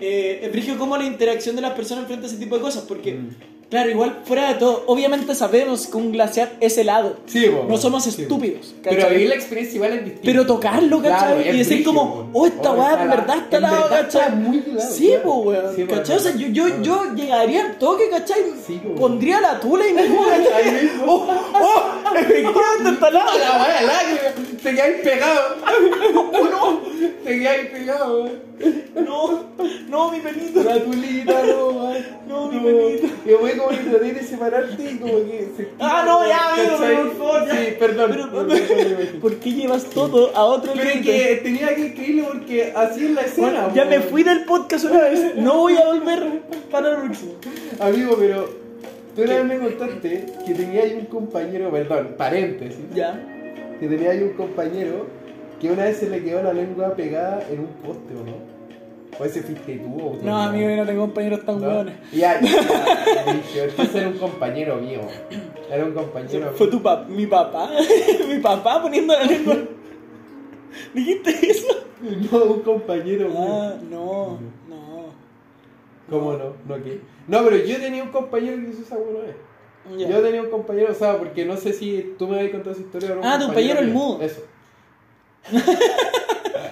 eh, es como la interacción de las personas frente a ese tipo de cosas. Porque Mm. Claro, igual fuera de todo, obviamente sabemos que un glaciar es helado. Sí, po, No somos sí. estúpidos. Pero ¿cachai? vivir la experiencia igual es distinta. Pero tocarlo, ¿cachai? Claro, y decir como, oh, esta Oh, weá está en verdad está helado, verdad está ¿cachai? muy helado, Sí, claro. pues, weón. Sí, ¿Cachai? O sea, yo, yo, weón. yo llegaría al toque, ¿cachai? Sí, weón. Pondría la tula y [laughs] Ahí ¿cachai? mismo. Oh, oh, efectivamente está helado. La weá, lágrima. Te quedáis pegado. [laughs] Te quedáis pegado, weón. No, no, mi pelito. La tulita, no, weón. No, mi güey, como que traté de separarte y como que se. Ah, no, ya, amigo, ¿Cachai? por favor, ya. Sí, perdón. Pero. [laughs] ¿por qué llevas todo a otro Pero es que tenía que escribirlo porque así es la escena. Bueno, ya me fui del podcast una vez, no voy a volver para el próximo. Amigo, pero tú una vez me contaste que tenía ahí un compañero, perdón, paréntesis, Ya. que tenía ahí un compañero que una vez se le quedó la lengua pegada en un poste, ¿o no? O ese fuiste tú o tú, No, amigo, yo no tengo compañeros tan hueones. Ya, ya, entonces era un compañero mío. Era un compañero Fue mío. tu papá, mi papá, [laughs] mi papá poniendo la lengua. ¿Dijiste eso? No, un compañero mío. Ah, no, no. ¿Cómo no? ¿No qué? No, pero yo tenía un compañero que hizo esa buena vez. Ya. Yo tenía un compañero, o sea, porque no sé si tú me habías contado esa historia o no. Ah, tu compañero el mudo. Eso. [laughs]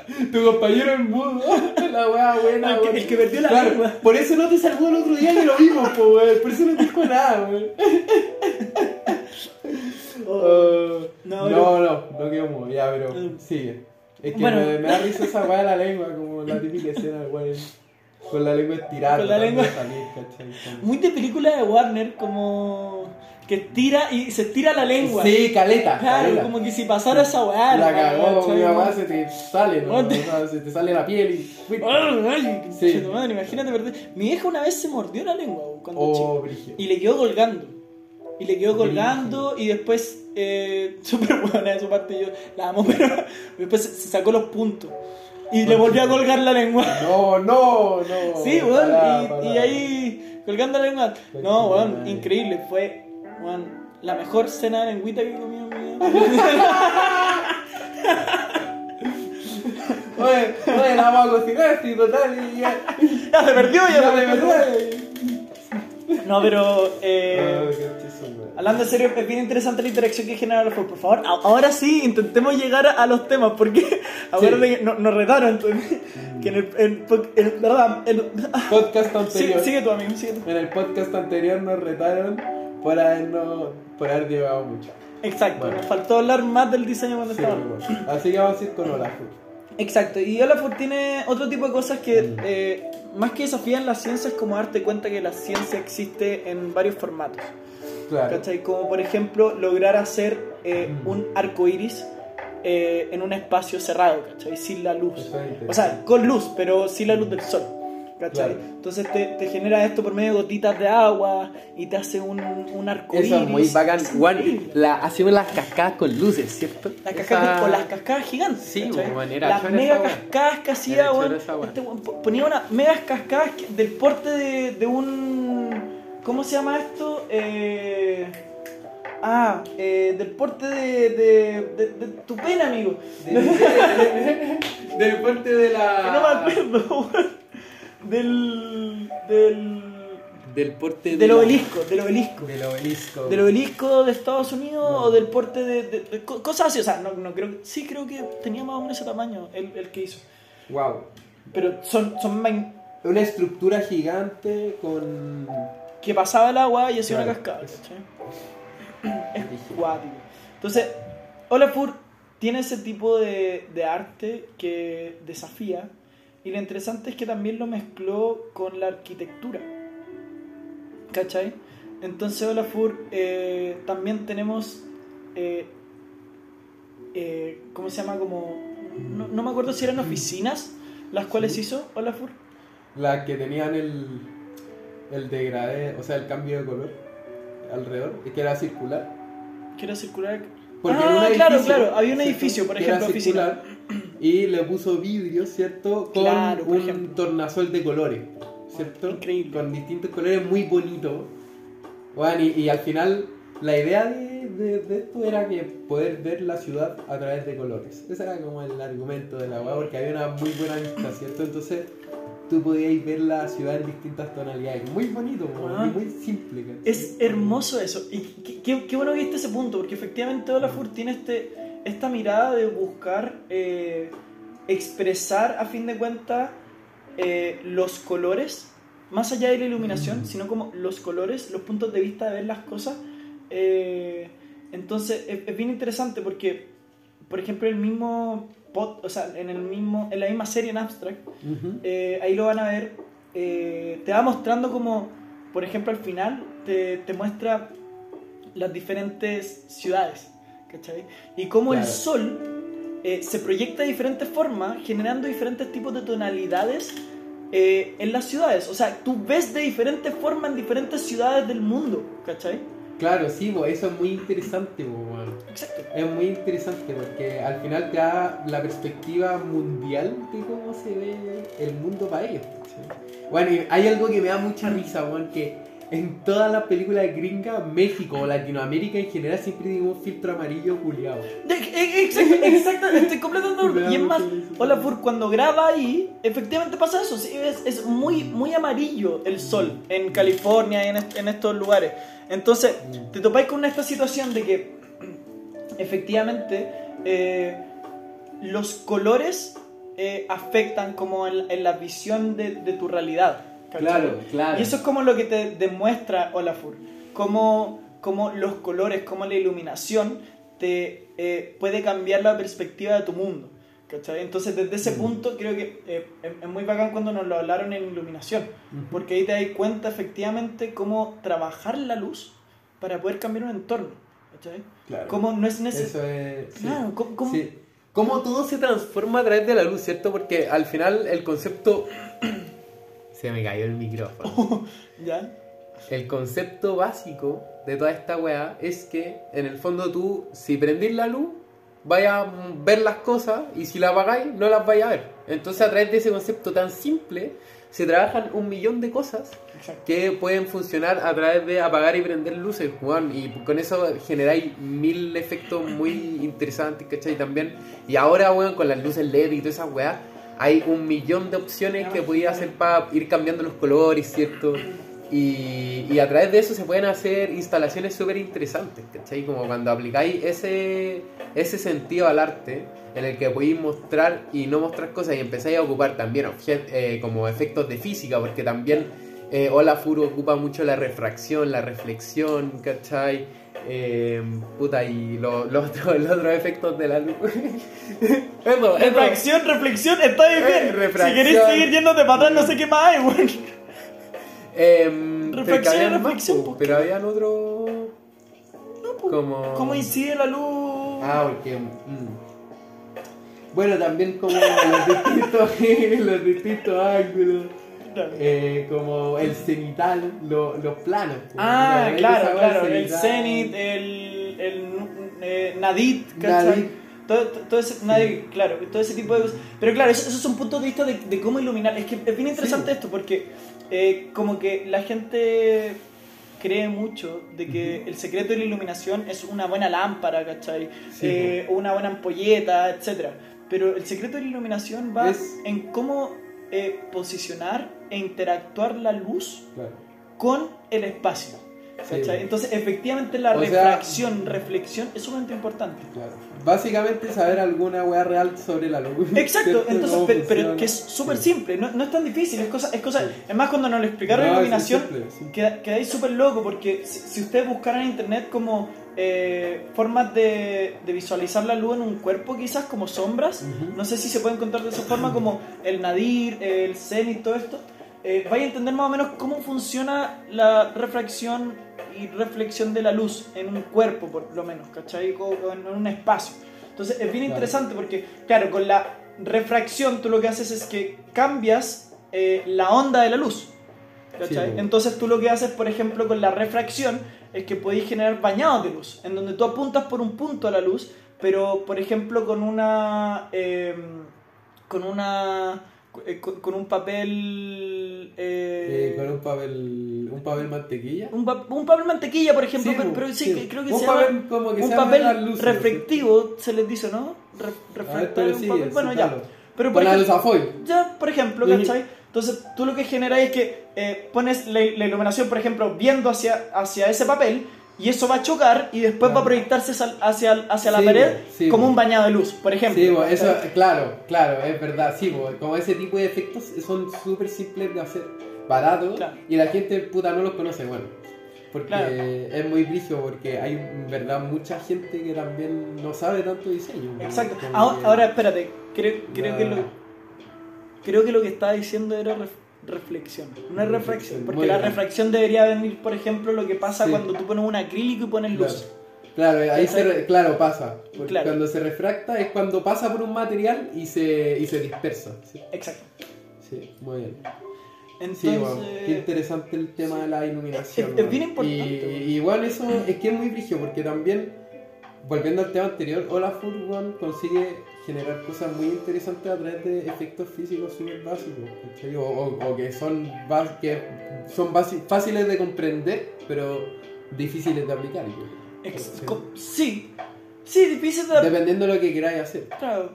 [laughs] tu compañero el mudo. [laughs] la wea buena, El que- el que perdió la Claro, lengua. Por eso no te salvó el otro día que lo vimos, po, weón. Por eso no te dijo nada, weón. Oh. Uh, No, no, no, no, quedó mudo, ya, pero Mm. sigue. Es que Bueno. me, me da risa esa weá de la lengua, como la típica escena, weón. Con la lengua estirada, Con la lengua- salir, ¿cachai? Como- Muy de película de Warner, como que tira y se estira la lengua. Sí, caleta. Claro, caleta. como que si pasara esa weá. La cagó, mi mamá se te sale, ¿no? Sea, se te sale la piel y. Ay, ay, Sí. madre, imagínate perder. Mi hija una vez se mordió la lengua cuando Oh, chico. Y le quedó colgando. Y le quedó colgando y después, eh, [laughs] súper buena de su parte, yo la amo, pero después se sacó los puntos. Y le volvió a colgar la lengua. No, no, no. [laughs] Sí, weón, Pará, y, pará. y ahí colgando la lengua. No, weón, increíble. Fue, weón, la mejor cena de lengüita que he comido en mi vida. [laughs] Oye, oye, la vamos a cocinar, sí, total. Y ya. [laughs] ya se perdió, ya, Ya, se perdió. No, pero, eh, Hablando en serio, es bien interesante la interacción que genera los juegos. Por favor, ahora sí, intentemos llegar a, a los temas, porque [laughs] que no- nos retaron. entonces, que en el, el, el- verdad, el- Podcast sigue, anterior. sigue tu amigo, sigue tu. En el podcast anterior nos retaron por habernos. por haber llevado mucho. Exacto, Bueno. nos faltó hablar más del diseño cuando Sí, estábamos. bueno. Así que vamos a ir con Olaf. Exacto, y Olafur tiene otro tipo de cosas que Mm. eh, más que desafían la ciencia es como darte cuenta que la ciencia existe en varios formatos. Claro. ¿Cachai? Como por ejemplo lograr hacer eh, Mm. un arco iris eh, en un espacio cerrado, ¿cachai? Sin la luz. O sea, con luz, pero sin la luz del sol. ¿Cachai? Claro. Entonces te, te genera esto por medio de gotitas de agua y te hace un, un arco Eso es muy bacán. Juan, la, hacemos las cascadas con luces, ¿cierto? Las Esa- cascadas, con las cascadas gigantes. Sí, weón, era Las chora mega esa cascadas que hacía, esa. Este ponía unas megas cascadas del porte de, de un. ¿Cómo se llama esto? Eh, ah, eh, del porte de, de, de, de tu pena, amigo. Del parte de la. Que no me acuerdo. Del. del. Del porte de del la- obelisco, del obelisco. Del obelisco. Del obelisco de Estados Unidos No. o del porte de, de- de co- cosas así, o sea, no, no creo sí creo que tenía más o menos ese tamaño el, el que hizo. Wow. Pero son, son main- Una estructura gigante con. Que pasaba el agua y hacía una cascada, ¿cachai? [clears throat] Es cuático. Entonces, Olafur tiene ese tipo de, de arte que desafía y lo interesante es que también lo mezcló con la arquitectura. ¿Cachai? Entonces Olafur eh, también tenemos... eh, eh, ¿Cómo se llama? Como... No, no me acuerdo si eran oficinas las cuales hizo Olafur. La que tenían el. El degradé, o sea, el cambio de color alrededor, que era circular. Que era circular. Porque ah, claro, claro. Había un ¿cierto? edificio, por ejemplo, oficina. circular, Y le puso vidrio, ¿cierto? Con Claro, un ejemplo. tornasol de colores, ¿cierto? Increíble. Con distintos colores muy bonitos. Bueno, y, y al final, la idea de, de- de esto era que poder ver la ciudad a través de colores. Ese era como el argumento de la weá, porque había una muy buena vista, ¿cierto? Entonces, tú podías ver la ciudad en distintas tonalidades. Muy bonito, Ah. muy simple. ¿cachai? Es hermoso eso. Y qué, qué- qué bueno que viste ese punto, porque efectivamente Olafur tiene este, esta mirada de buscar eh, expresar, a fin de cuentas, eh, los colores, más allá de la iluminación, sino como los colores, los puntos de vista de ver las cosas. Eh, entonces, es, es bien interesante porque, por ejemplo, el mismo pod- o sea, en el mismo, en la misma serie en Abstract, Ujú. eh, ahí lo van a ver, eh, te va mostrando como, por ejemplo, al final te, te muestra las diferentes ciudades, ¿cachai? Y cómo el Claro. sol eh, se proyecta de diferentes formas, generando diferentes tipos de tonalidades eh, en las ciudades. O sea, tú ves de diferentes formas en diferentes ciudades del mundo, ¿cachai? Claro, sí, bo, eso es muy interesante, bo. Exacto. Es muy interesante porque al final te da la perspectiva mundial de cómo se ve el mundo para ellos. ¿cachai? Bueno, y hay algo que me da mucha risa, weón, que en todas las películas gringas, México o Latinoamérica en general siempre tiene un filtro amarillo culiado. De- e- Exacto, exacto, estoy completamente. [laughs] Y es más, Olafur cuando graba ahí, efectivamente pasa eso. sí, es, es muy, muy amarillo el sol en California y en estos lugares. Entonces, te topáis con esta situación de que efectivamente eh, los colores eh, afectan como en, en la visión de, de tu realidad. ¿cachai? Claro, claro. Y eso es como lo que te demuestra Olafur. Como, como los colores, como la iluminación te eh, puede cambiar la perspectiva de tu mundo. ¿Cachai? Entonces, desde ese punto, creo que eh, es, es muy bacán cuando nos lo hablaron en iluminación. Porque ahí te das cuenta efectivamente cómo trabajar la luz para poder cambiar un entorno. ¿cachai? Claro. Cómo no es necesario. Eso es. sí. Claro, cómo- cómo- Sí. Cómo todo se transforma a través de la luz, ¿cierto? Porque al final el concepto... [coughs] Se me cayó el micrófono. [laughs] ¿Ya? El concepto básico de toda esta weá es que en el fondo tú, si prendís la luz, vayas a ver las cosas y si la apagáis, no las vais a ver. Entonces a través de ese concepto tan simple se trabajan un millón de cosas Exacto. que pueden funcionar a través de apagar y prender luces, weón. Y con eso generáis mil efectos muy interesantes, ¿cachai? También. Y ahora, weón, con las luces LED y todas esas weas, hay un millón de opciones que podía hacer para ir cambiando los colores, ¿cierto? Y, y a través de eso se pueden hacer instalaciones súper interesantes, ¿cachai? Como cuando aplicáis ese, ese sentido al arte, en el que podéis mostrar y no mostrar cosas y empezáis a ocupar también eh, como efectos de física, porque también eh, Olafur ocupa mucho la refracción, la reflexión, ¿cachai? Eh, puta, y lo- [laughs] los otros efectos de la luz. [laughs] eso, eso. Reflexión, reflexión, está bien. Eh, Si refracción. queréis seguir yéndote para atrás, no sé qué más hay, weón. Que Reflexión, más, pues, pero habían otro. Como. ¿Cómo incide la luz? Ah, porque. mm. Bueno, también como los distintos, [laughs] los distintos ángulos, eh, como el cenital, lo- los planos. pues, Ah, claro, claro. El cenit, el, el eh, nadit, ¿cachai? Todo, todo- ese, nadit, claro, todo ese tipo de cosas. Pero claro, eso- esos son puntos de vista de, de cómo iluminar. Es que es bien interesante esto porque eh, como que la gente cree mucho de que el secreto de la iluminación es una buena lámpara, ¿cachai? Sí, Eh, una buena ampolleta, etcétera. Pero el secreto de la iluminación va Es- en cómo eh, posicionar e interactuar la luz Claro. con el espacio. Sí. Entonces, efectivamente, la O sea- refracción, reflexión es sumamente importante. Claro. Básicamente saber alguna weá real sobre la luz. Exacto, [laughs] entonces, pero, pero que es súper Sí. simple, no, no es tan difícil, es cosa, es cosa, Sí. es más cuando nos lo explicaron No, es iluminación, sí. queda- quedáis súper loco porque si, si ustedes buscaran en internet como eh, formas de, de visualizar la luz en un cuerpo quizás como sombras, Ujú. no sé si se puede encontrar de esa forma como el nadir, el zenit, todo esto, eh, vais a entender más o menos cómo funciona la refracción y reflexión de la luz en un cuerpo por lo menos, ¿cachai? O en un espacio. Entonces es bien interesante porque, claro, con la refracción tú lo que haces es que cambias eh, la onda de la luz. ¿cachai? Sí. Entonces tú lo que haces, por ejemplo, con la refracción es que podéis generar bañados de luz, en donde tú apuntas por un punto a la luz, pero por ejemplo con una... eh, con una... eh, Con, con un papel... eh, Eh, con un papel, un papel mantequilla. un, pa- un papel mantequilla, por ejemplo, Sí, pero, sí, sí. creo que Un se papel llama como que un se papel luces, reflectivo, se les dice, ¿no? Re- ver, un papel. Bueno, claro. ya. Pero por ejemplo, ya, por ejemplo. ¿cachai? Entonces tú lo que generas es que eh, pones la, la iluminación, por ejemplo, viendo hacia, hacia ese papel y eso va a chocar y después va a proyectarse hacia, hacia, la Sí, pared sí, como un bañado de luz, por ejemplo. Sí, bo, eso, claro, claro, es verdad, sí, bo, como ese tipo de efectos son súper simples de hacer, baratos, Claro. y la gente puta no los conoce, bueno, porque Claro. es muy brillo, porque hay en verdad mucha gente que también no sabe tanto diseño. Exacto. Ahora, que- ahora, espérate, creo, creo, que lo, creo que lo que estaba diciendo era ref- reflexión, no es reflexión, porque la reflexión debería venir, por ejemplo, lo que pasa Sí. cuando tú pones un acrílico y pones luz. Claro, ahí se re- claro, pasa. Porque Claro. cuando se refracta es cuando pasa por un material y se, y se dispersa. Sí, Exacto. sí, muy bien. Entonces, Sí, bueno, qué interesante el tema de la iluminación. Es- es bien importante, Y, bueno. y igual eso es que es muy brillo porque también, volviendo al tema anterior, Olafur bueno, consigue generar cosas muy interesantes a través de efectos físicos súper básicos. ¿cachai? O, o- o que son, que son fáciles de comprender, pero difíciles de aplicar. ex- Sí. sí, difícil de... Dependiendo de lo que queráis hacer. Claro.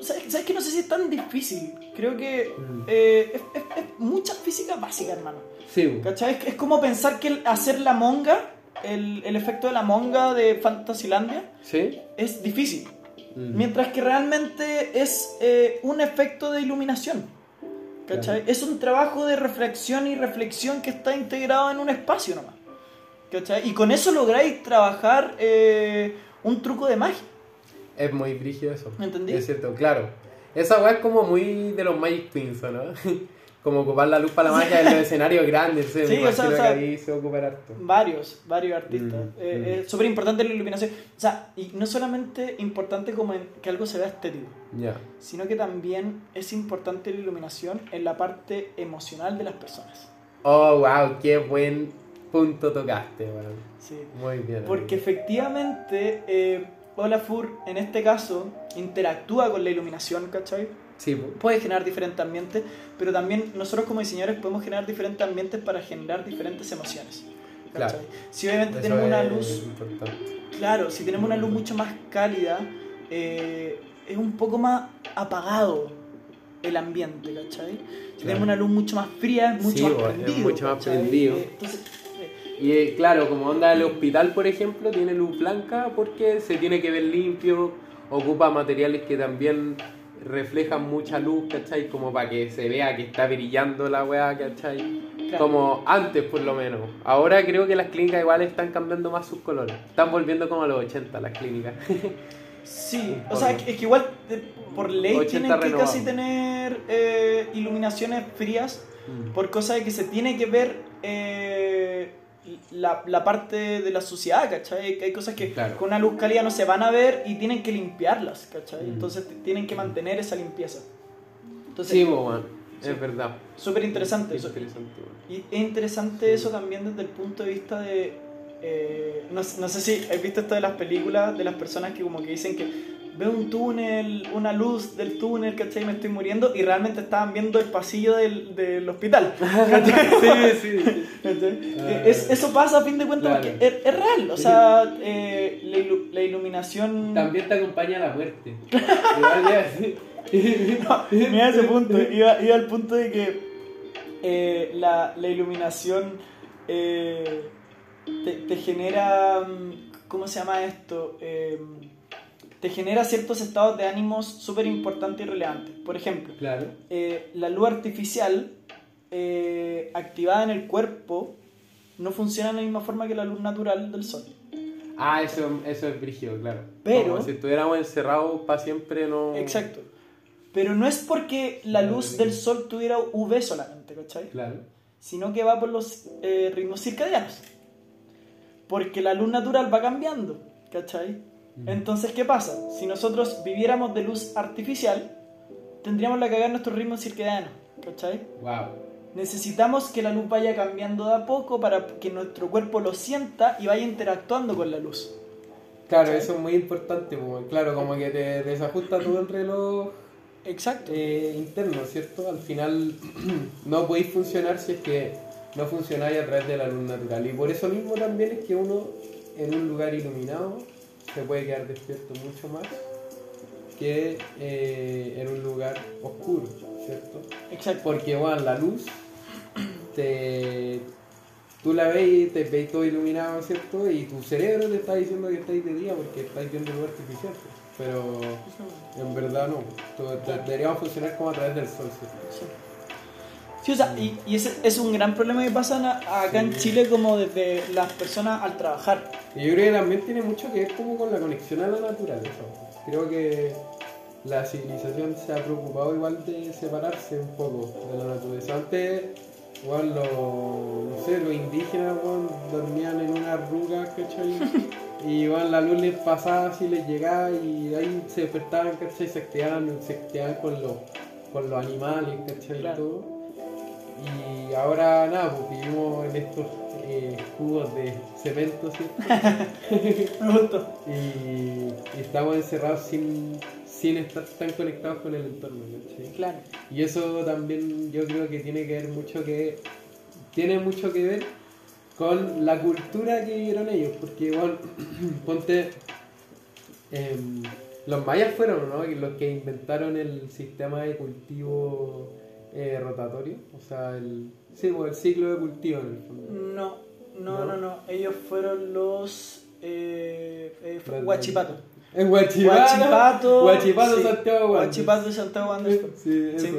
¿Sabes, sabes que no sé si es tan difícil? Creo que Mm. eh, es, es- es mucha física básica, hermano. Sí, ¿Cachai? Es, es como pensar que hacer la monga, el, el efecto de la monga de Fantasylandia, ¿Sí? es difícil. Mm. Mientras que realmente es eh, un efecto de iluminación. ¿Cachai? Es un trabajo de reflexión y reflexión que está integrado en un espacio nomás. ¿Cachai? Y con eso lográis trabajar eh, un truco de magia. Es muy brígido eso. ¿Me entendí? Es cierto, claro. Esa weá es como muy de los Magic Queens, ¿o ¿no? Como ocupar la luz para la magia en los escenarios grandes. Sí, me o sea, o sea, que ahí se va a ocupar harto. Varios, varios artistas. Mm, Eh, mm. Es súper importante la iluminación. O sea, y no solamente importante como en que algo se vea estético, Ya. sino que también es importante la iluminación en la parte emocional de las personas. Oh, wow, qué buen punto tocaste, weón. Sí. Muy bien. Porque amigo. efectivamente eh, Olafur en este caso interactúa con la iluminación, ¿cachai? Sí. Puede generar diferentes ambientes, pero también nosotros como diseñadores podemos generar diferentes ambientes para generar diferentes emociones. Claro. Si obviamente Eso tenemos una luz. Claro, si tenemos una luz mucho más cálida, eh, es un poco más apagado el ambiente, ¿cachai? Si tenemos una luz mucho más fría, es mucho Sí, más bo, es prendido. mucho más prendido. Entonces, eh, Y eh, claro, como onda el hospital, por ejemplo, tiene luz blanca porque se tiene que ver limpio, ocupa materiales que también reflejan mucha luz, ¿cachai? Como para que se vea que está brillando la weá, ¿cachai? claro. Como antes, por lo menos. Ahora creo que las clínicas igual están cambiando más sus colores. Están volviendo como a los 80 las clínicas. Sí, o sea, es que igual por ley 80 tienen que renovado. casi tener eh, iluminaciones frías por cosa de que se tiene que ver eh, la, la parte de la suciedad, ¿cachai? Que hay cosas que Claro. con una luz cálida no se van a ver y tienen que limpiarlas, ¿cachai? Mm. Entonces tienen que mantener esa limpieza. Entonces, Sí. Sí. Es verdad. súper interesante Es eso. interesante. Y es interesante eso también desde el punto de vista de... eh, no, no sé si has visto esto de las películas, de las personas que como que dicen que veo un túnel, una luz del túnel, ¿cachai? Me estoy muriendo y realmente estaban viendo el pasillo del, del hospital. [laughs] ¿cachai? Sí, sí. Es- eso pasa a fin de cuentas Claro. porque es, es real, o sea, eh, la, ilu- la iluminación... También te acompaña la muerte. [laughs] No, mira ese punto, iba, iba al punto de que eh, la, la iluminación eh, te, te genera, mm, ¿cómo se llama esto? Te genera ciertos estados de ánimos súper importantes y relevantes. Por ejemplo, Claro. eh, la luz artificial eh, activada en el cuerpo no funciona de la misma forma que la luz natural del sol. Ah, eso, eso es brígido, claro. Pero- Como si estuviéramos encerrados para siempre, no. Exacto. Pero no es porque la luz del sol tuviera UV solamente, ¿cachai? Claro. sino que va por los eh, ritmos circadianos. Porque la luz natural va cambiando, ¿cachai? Entonces, ¿qué pasa? Si nosotros viviéramos de luz artificial, tendríamos la cagada en nuestros ritmos circadianos, ¿cachai? Wow. Necesitamos que la luz vaya cambiando de a poco para que nuestro cuerpo lo sienta y vaya interactuando con la luz. Claro, ¿Cachai? eso es muy importante, pues, claro, como que te desajusta todo el reloj Exacto. eh, interno, ¿cierto? Al final [clears throat] no podéis funcionar si es que no funcionáis a través de la luz natural. Y por eso mismo también es que uno en un lugar iluminado se puede quedar despierto mucho más que eh, en un lugar oscuro. ¿cierto? Exacto. Porque, bueno, la luz, te, tú la ves y te ves todo iluminado, ¿cierto? Y tu cerebro te está diciendo que estáis de día porque estáis viendo luz artificial. pues. Pero en verdad no. Deberíamos funcionar como a través del sol, ¿cierto? Sí, o sea, y, y ese es un gran problema que pasa acá en Sí. Chile como desde las personas al trabajar. Y yo creo que también tiene mucho que ver como con la conexión a la naturaleza. Creo que la civilización se ha preocupado igual de separarse un poco de la naturaleza. Antes, igual los, no sé, los indígenas igual, dormían en unas rugas, ¿cachai? [laughs] Y igual la luz les pasaba así, les llegaba y ahí se despertaban, ¿cachai? Se activaban, se activaban con los, con los animales, ¿cachai? Claro. Todo. Y ahora nada, pues vivimos en estos eh, cubos de cemento, ¿cierto? [laughs] Y, y estamos encerrados sin, sin estar tan conectados con el entorno, ¿cachai? Claro. Y eso también yo creo que tiene que ver mucho que tiene mucho que ver con la cultura que vivieron ellos, porque igual [clears throat] ponte em, los mayas fueron ¿no? los que inventaron el sistema de cultivo eh, rotatorio, o sea, el, sí, el ciclo de cultivo en el fondo. No, no, ¿No? no, no. Ellos fueron los eh, eh, Huachipato. En Huachipato, Huachipato. Huachipato, sí. Santiago Wanderers. Huachipato Santiago Wanderers. Sí, eso. Sí.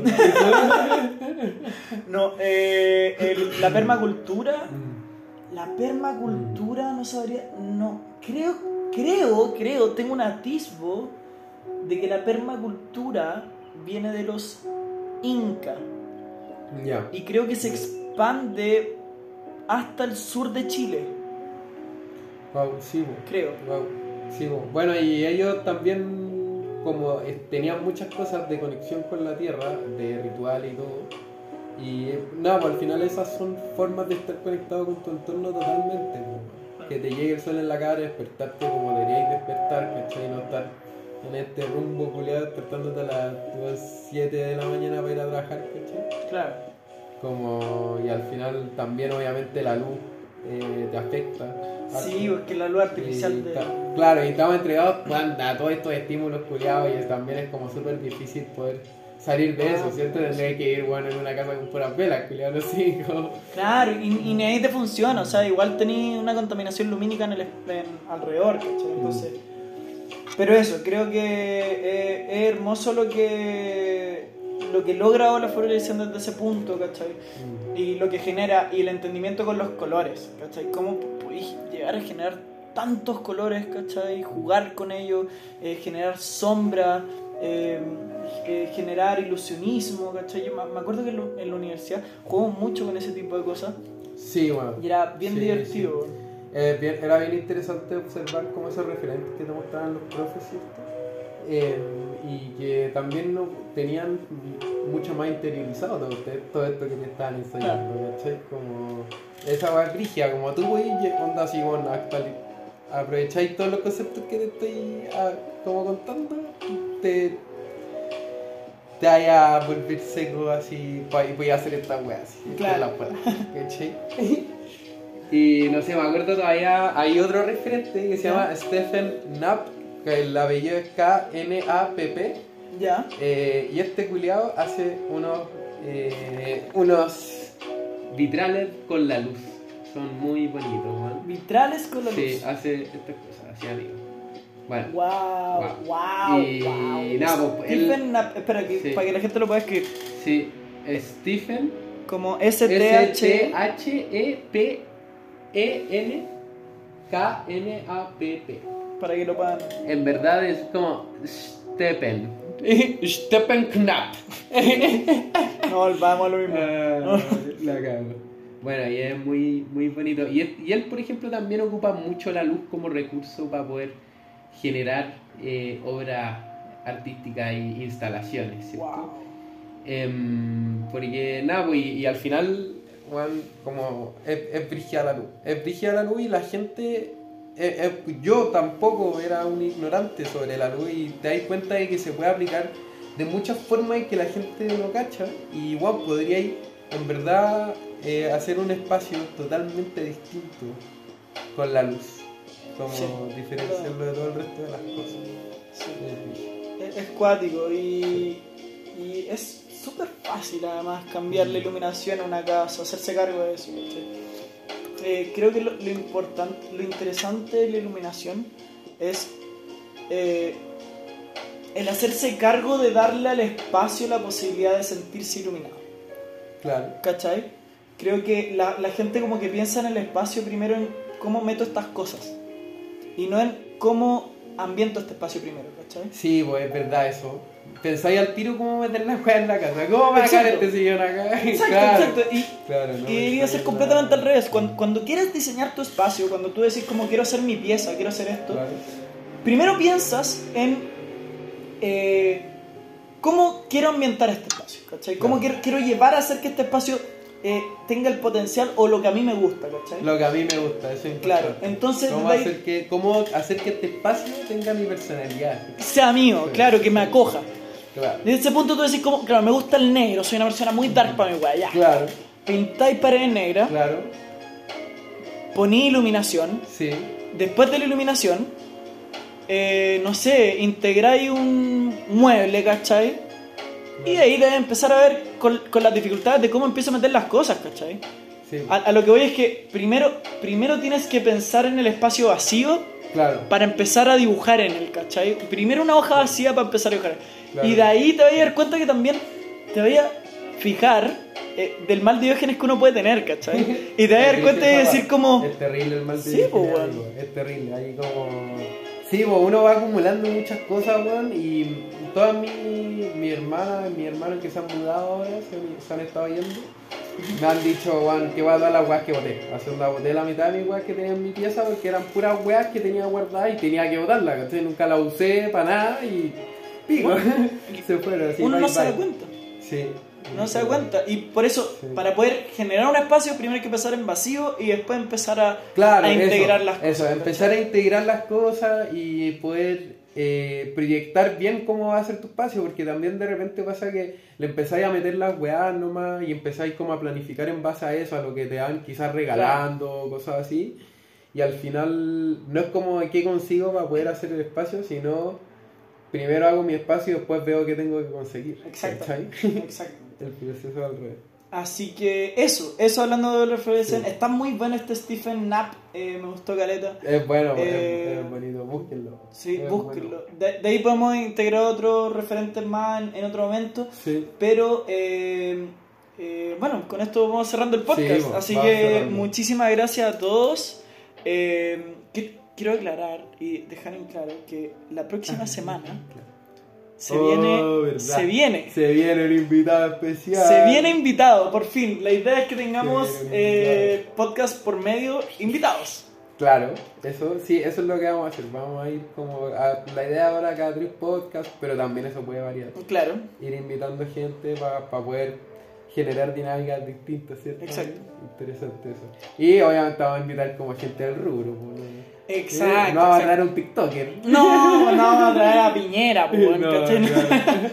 No, eh, el- la permacultura. Mm. La permacultura no sabría. No, creo, creo, creo, tengo un atisbo de que la permacultura viene de los Inca. Y creo que se expande hasta el sur de Chile, Wow, sí, bo. creo. Wow, sí, bo. Bueno, y ellos también, como tenían muchas cosas de conexión con la tierra, de ritual y todo. Y eh, nada, pues al final esas son formas de estar conectado con tu entorno totalmente. Que te llegue el sol en la cara, despertarte como deberíais despertar, ¿cachai? No estar en este rumbo culiado despertándote a las 7 de la mañana para ir a trabajar, ¿cachai? Claro. Como, y al final también obviamente la luz eh, te afecta. Sí, porque la luz artificial Y de. ta- Claro, y estamos entregados a todos estos estímulos culiados y también es como súper difícil poder salir de eso, ¿cierto? Tendría que ir bueno, en una casa con puras velas, culiado, así [laughs] como... Claro, y, y ni ahí te funciona, o sea, igual tenés una contaminación lumínica en el en- alrededor, ¿cachai? Entonces. Pero eso, creo que eh, es hermoso lo que lo que logra la florecición desde ese punto, ¿cachai? Y lo que genera, y el entendimiento con los colores, ¿cachai? Cómo podéis llegar a generar tantos colores, ¿cachai? Jugar con ellos, eh, generar sombra, eh, eh, generar ilusionismo, ¿cachai? Yo me acuerdo que en la universidad jugamos mucho con ese tipo de cosas Sí, bueno. y era bien Sí, divertido. Eh, bien- era bien interesante observar como esos referentes que te mostraban los profes. Eh, y que también no, tenían mucho más interiorizado todo, este- todo esto que te estaban enseñando, ¿cachai? Como esa va brigia, como tú voy onda así, bueno, actual, aprovecháis todos los conceptos que te estoy ah, como contando, te, te vaya a volver seco así, y voy a hacer esta wea así, Claro. la ¿cachai? [laughs] Y no sé, me acuerdo todavía, hay otro referente que se llama Stephen Knapp, que el apellido es K-N-A-P-P, Ya. eh, y este culiado hace unos, eh, unos vitrales con la luz. Son muy bonitos, man. Vitrales con la luz. Sí, hace estas cosas, así amigo. Bueno, Wow, Wow. wow, Y wow. nada, pues, él- Stephen Knapp- espera, que, Sí. para que la gente lo pueda escribir. sí, Stephen Como S-T-H-E-P-E-N-K-N-A-P-P. Para que lo puedan. En verdad es como Stephen. [laughs] Stephen Knapp. [laughs] No, vamos a lo mismo. Ah, la cago. Bueno, y es muy, muy bonito. Y, es- y él, por ejemplo, también ocupa mucho la luz como recurso para poder generar eh, obras artísticas e instalaciones. ¿cierto? Wow. Em, porque nada, pues, y, y al final, como es, es brígida la luz. Es brígida la luz y la gente. eh, eh, yo tampoco era un ignorante sobre la luz y te das cuenta de que se puede aplicar de muchas formas en que la gente no cacha. Y igual podría ir, en verdad, eh, hacer un espacio totalmente distinto con la luz. Como Sí. diferenciarlo de todo el resto de las cosas. Sí. Es. Es, es cuático y, y es súper fácil además cambiar la iluminación a una casa, hacerse cargo de eso. Eh, creo que lo, lo importante, lo interesante de la iluminación es eh, el hacerse cargo de darle al espacio la posibilidad de sentirse iluminado. Claro. ¿Cachai? Creo que la, la gente como que piensa en el espacio primero en cómo meto estas cosas y no en cómo ambiento este espacio primero, ¿cachai? Sí, pues es verdad eso. Pensáis al tiro cómo meter la weá en la casa. ¿Cómo va a caer este sillón acá? [laughs] Exacto, Claro. exacto. Y, Claro, no y me debería ser completamente nada. al revés. Cuando, cuando quieres diseñar tu espacio, cuando tú decís como quiero hacer mi pieza, quiero hacer esto, Claro. primero piensas en eh, cómo quiero ambientar este espacio, ¿cachai? ¿Cómo Claro. quiero, quiero llevar a hacer que este espacio eh, tenga el potencial o lo que a mí me gusta, ¿cachai? Lo que a mí me gusta, eso es Claro, importante. entonces ¿Cómo ahí- hacer, que, ¿Cómo hacer que este espacio tenga mi personalidad? sea mío, Sí. claro, que me acoja. Claro. Desde ese punto tú decís como, claro, me gusta el negro, soy una persona muy dark para mi weá, ya. Claro, Pintáis paredes negras, claro. poní iluminación, Sí. después de la iluminación, eh, no sé, integráis un mueble, ¿cachai? Y de ahí debes empezar a ver con, con las dificultades de cómo empiezo a meter las cosas, ¿cachai? Sí. A, a lo que voy es que primero, primero tienes que pensar en el espacio vacío Claro. para empezar a dibujar en él, ¿cachai? Primero una hoja vacía para empezar a dibujar. Claro. Y de ahí te vas a dar cuenta que también te voy a fijar eh, del mal de Diógenes que uno puede tener, ¿cachai? [laughs] Y te vas a dar cuenta y decir como... Es terrible el mal de Sí, Diógenes, weón. amigo, Es terrible, ahí como... Sí, pues uno va acumulando muchas cosas, weón, y todas mi, mi hermana, mi hermano que se han mudado ahora, se, se han estado yendo, me han dicho, weón, que voy a dar las weas que boté. Hace una boté la mitad de mis weas que tenía en mi pieza porque eran puras weas que tenía guardadas y tenía que botarlas, ¿cachai? Nunca las usé para nada y... Pico, [laughs] se fueron así. uno no bye, se da cuenta. Sí. No se da cuenta. Y por eso, Sí. para poder generar un espacio, primero hay que empezar en vacío y después empezar a, Claro, a integrar eso, las cosas. Eso, empezar a integrar las cosas y poder eh, proyectar bien cómo va a ser tu espacio, porque también de repente pasa que le empezáis a meter las weas nomás y empezáis como a planificar en base a eso, a lo que te van quizás regalando, cosas así. Y al final no es como qué consigo para poder hacer el espacio, sino primero hago mi espacio y después veo qué tengo que conseguir. Exacto. ¿cachai? Exacto. [laughs] El proceso al revés. Así que eso, eso hablando de los Sí. Está muy bueno este Stephen Knapp, eh, me gustó Caleta. Es bueno, Eh, es, es bonito, búsquenlo. Sí, Es búsquenlo. De, de ahí podemos integrar otros referentes más en, en otro momento. Sí. Pero eh, eh, bueno, con esto vamos cerrando el podcast. Sí, Así que cerrando. muchísimas gracias a todos. Qui- quiero aclarar y dejar en claro que la próxima semana se Oh, viene. verdad. Se viene. Se viene un invitado especial. Se viene invitado, por fin. La idea es que tengamos Se viene eh, podcast por medio invitados. Claro, eso sí, eso es lo que vamos a hacer. Vamos a ir como a la idea ahora cada tres podcasts, pero también eso puede variar. Claro. Ir invitando gente para poder generar dinámicas distintas, ¿cierto? Exacto. Interesante eso. Y obviamente vamos a invitar como gente del rubro. pues, ¿no? Exacto. No vamos a traer un TikToker. No, no vamos a [laughs] traer a Piñera, weón, [laughs]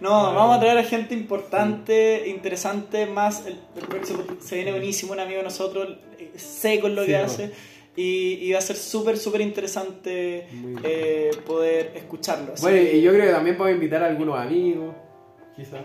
No. No, vamos a traer a gente importante, interesante, más el, próximo se viene buenísimo, un amigo de nosotros, eh, seco en lo Sí, que hace, y, y va a ser súper, súper interesante eh, poder escucharlo. Así Bueno, y yo creo que también podemos invitar a algunos amigos, quizás.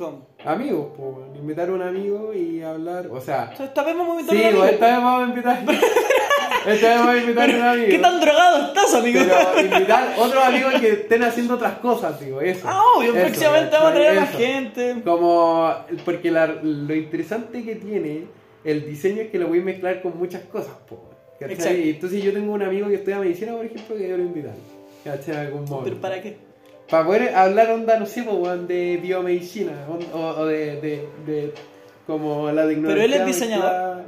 ¿Cómo? Amigos, pues, invitar a un amigo y hablar, o sea, esta vez vamos a invitar Sí, a un pues amigo. esta vez vamos a invitar. [laughs] esta vez vamos a invitar a un amigo. ¿Qué tan drogado estás, amigo? Pero invitar otros amigos que estén haciendo otras cosas, digo, eso. Ah, obvio, Eso, próximamente vamos a traer a la gente. Como, porque la- lo interesante que tiene el diseño es que lo voy a mezclar con muchas cosas. Y Entonces yo tengo un amigo que estudia medicina, por ejemplo, que yo lo invitar. ¿Cachai? Algún modo. ¿Pero para qué? Para poder hablar onda, no sé, weón, de biomedicina o, o de, de, de como la tecnología. Pero él es diseñador.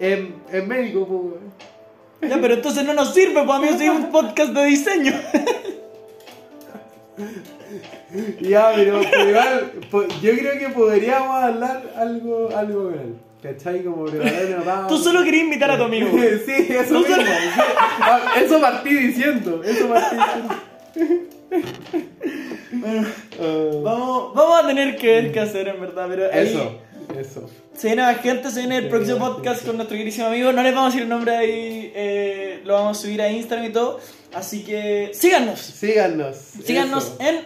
Es, es médico, pues. Ya, pero entonces no nos sirve, pues amigo, si un podcast de diseño. [laughs] Ya, pero, pero igual, yo creo que podríamos hablar algo, algo con él. ¿Cachai? Como preparar una. [laughs] Tú solo querías invitar a tu amigo. [laughs] sí, eso mismo. solo-. Ah, Eso partí diciendo. Eso partí diciendo. Ah, Vamos, vamos a tener que ver qué hacer, en verdad. Pero ahí eso, eso. se viene más gente, se viene el próximo podcast con nuestro queridísimo amigo. No les vamos a decir el nombre ahí, eh, lo vamos a subir a Instagram y todo. Así que síganos. Síganos. Síganos eso. en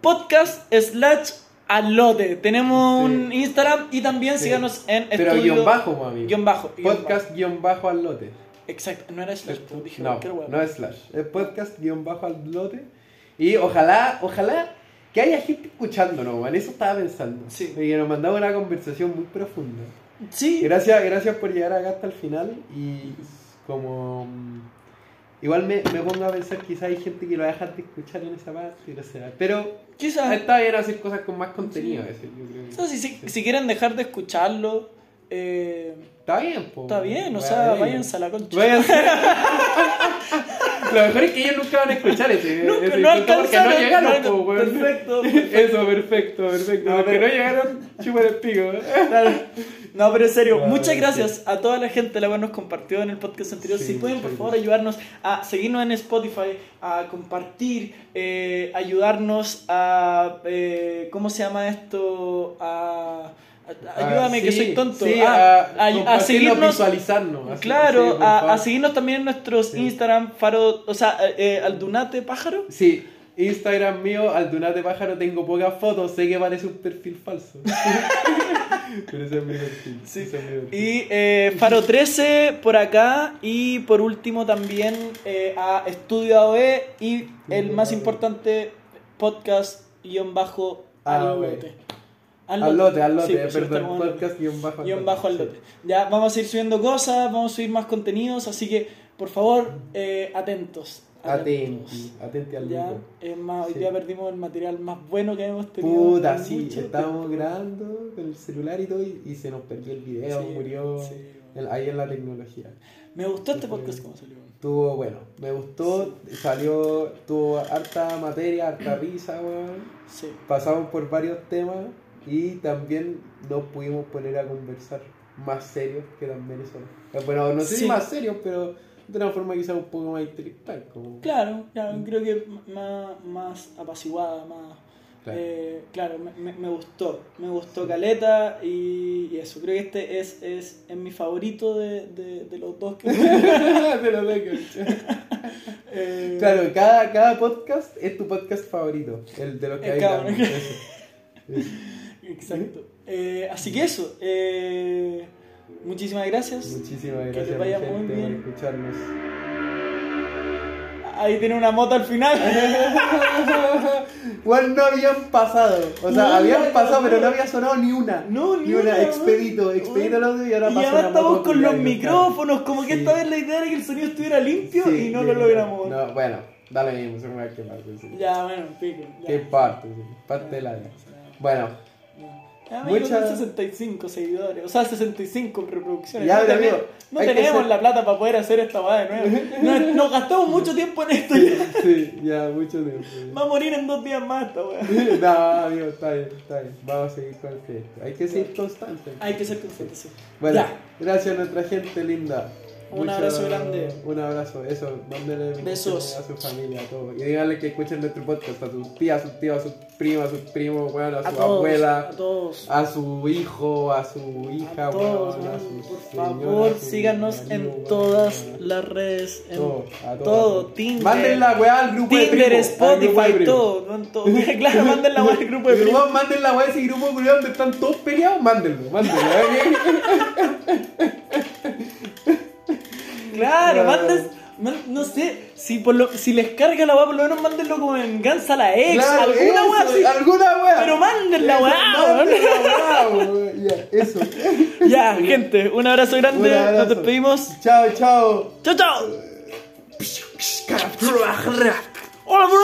podcast slash al lote. Tenemos Sí. un Instagram y también Sí. síganos en Pero estudio- guion bajo, amigo. Guión bajo. guion Podcast guion bajo lote. bajo. Exacto, no era slash, pues, dije No, no es slash. Es podcast guion bajo al lote. Y ojalá, ojalá que haya gente escuchándonos, man. Eso estaba pensando. Sí. Y que nos mandaba una conversación muy profunda. Sí, Gracias, gracias por llegar acá hasta el final. Y como. mm, Igual me, me pongo a pensar, quizá hay gente que lo va a dejar de escuchar en esa parte, no. Pero quizás. está bien hacer cosas con más contenido, eso, yo creo. que- O sea, si, si, si quieren dejar de escucharlo, eh, Está bien, po. está bien, o sea, váyanse a la concha. Váyanse. [laughs] Lo mejor es que ellos nunca van a escuchar ese. [laughs] Nunca, ese no porque no llegaron, no, po, [laughs] perfecto. Eso, perfecto, perfecto. No, porque pero- no llegaron, chupan el pico. Claro. No, pero en serio, Claro, muchas sí. gracias a toda la gente la cual nos compartió en el podcast anterior. Sí, si pueden, por favor, ayudarnos a seguirnos en Spotify, a compartir, eh, ayudarnos a. eh, ¿Cómo se llama esto? A. a- ayúdame, Ah, que soy tonto. Sí, a, a, a- a compartirnos, seguirnos. visualizarnos. así, Claro, a, seguirnos también en nuestros Sí. Instagram, Faro, o sea, eh, Aldunate Pájaro. Sí, Instagram mío, Aldunate Pájaro, tengo pocas fotos, sé que parece un perfil falso. [laughs] Pero ese es mi perfil. Sí. ese es mi perfil. Y eh, Faro 13 por acá. Y por último también eh, a Estudio AOE. Y el más importante, podcast guion bajo al lote. Al lote, al lote, Sí, pues, perdón, podcast guion bajo guion bajo al sí. lote. Ya vamos a ir subiendo cosas, vamos a subir más contenidos. Así que, por favor, eh, atentos. Atenti, atenti al Ya, es más, hoy Sí. día perdimos el material más bueno que hemos tenido. Puta, sí, estábamos grabando con el celular y todo y, y se nos perdió el video, Sí, murió sí. en- ahí en la tecnología. Me gustó este Sí, podcast como salió. Estuvo bueno, me gustó, salió, tuvo harta materia, harta risa, weón. Sí. Pasamos por varios temas y también nos pudimos poner a conversar más serios que también eso. Eh, Bueno, no sé Sí. si más serios, pero de una forma quizás un poco más intelectual. Como... Claro, claro, creo que más, más apaciguada, más... Claro. eh, claro, me, me- gustó, me gustó Caleta y, y eso, creo que este es, es, es mi favorito de, de, de los dos que... Te lo dejo. Eh, Claro, cada, cada podcast es tu podcast favorito, el de los que hay Exacto. Eh, así que eso, eh, muchísimas gracias. Muchísimas Que gracias les vaya muy bien. por escucharnos. Ahí tiene una moto al final. [laughs] Bueno, no habían pasado. O sea, No, habían no, pasado, no. pero no había sonado ni una. No, ni ni una. una, Expedito, expedito el audio y ahora Y pasa ahora estamos con los micrófonos, como que esta vez la idea era que el sonido estuviera limpio Sí, y no lo logramos. No, bueno, dale mismo, según que parte. Sí. Ya, bueno, pico. ya. ¿Qué parte? Sí. Parte de la vida. Bueno, Ya, amigo, Mucha- son 65 seguidores, o sea, 65 reproducciones. Ya, no tenemos, amigo, no tenemos ser- la plata para poder hacer esta weá de nuevo. [laughs] Nos, nos gastamos mucho tiempo en esto [laughs] sí, ya, mucho tiempo. va a morir en dos días más esta weá. [laughs] no, amigo, está bien, está bien. Vamos a seguir con el proyecto. Hay que seguir constante. Hay que ser conscientes, sí. Bueno, Ya. gracias a nuestra gente linda. Un abrazo grande. Un abrazo, eso. Mándenle Besos. a su familia, a todos. Y díganle que escuchen nuestro podcast a sus tías, a sus tíos, a sus primas, a sus primos, bueno, a su A todos, abuela, a todos. a su hijo, a su hija, A todos, weón, a su por señora, favor, su síganos en weón, todas a- las redes, en todo, a todo. todo, Tinder, Manden la weá al grupo de Tinder, primos, al grupo de Spotify, primos. todo, todo. [laughs] claro, manden la weá al grupo de weón, manden la weá a ese grupo culiao donde están todos peleados, mándenlo, mándenlo. ¿eh? Claro, Ah. Man- no sé, si por lo, si les carga la weá, por lo menos mándenlo como venganza a la ex, Claro, alguna weá así. Alguna weá. Pero manden la weá. Ya, eso. [laughs] Ya, gente, un abrazo grande, Un abrazo. nos despedimos. Chao, chao. Chao, chao. Hola.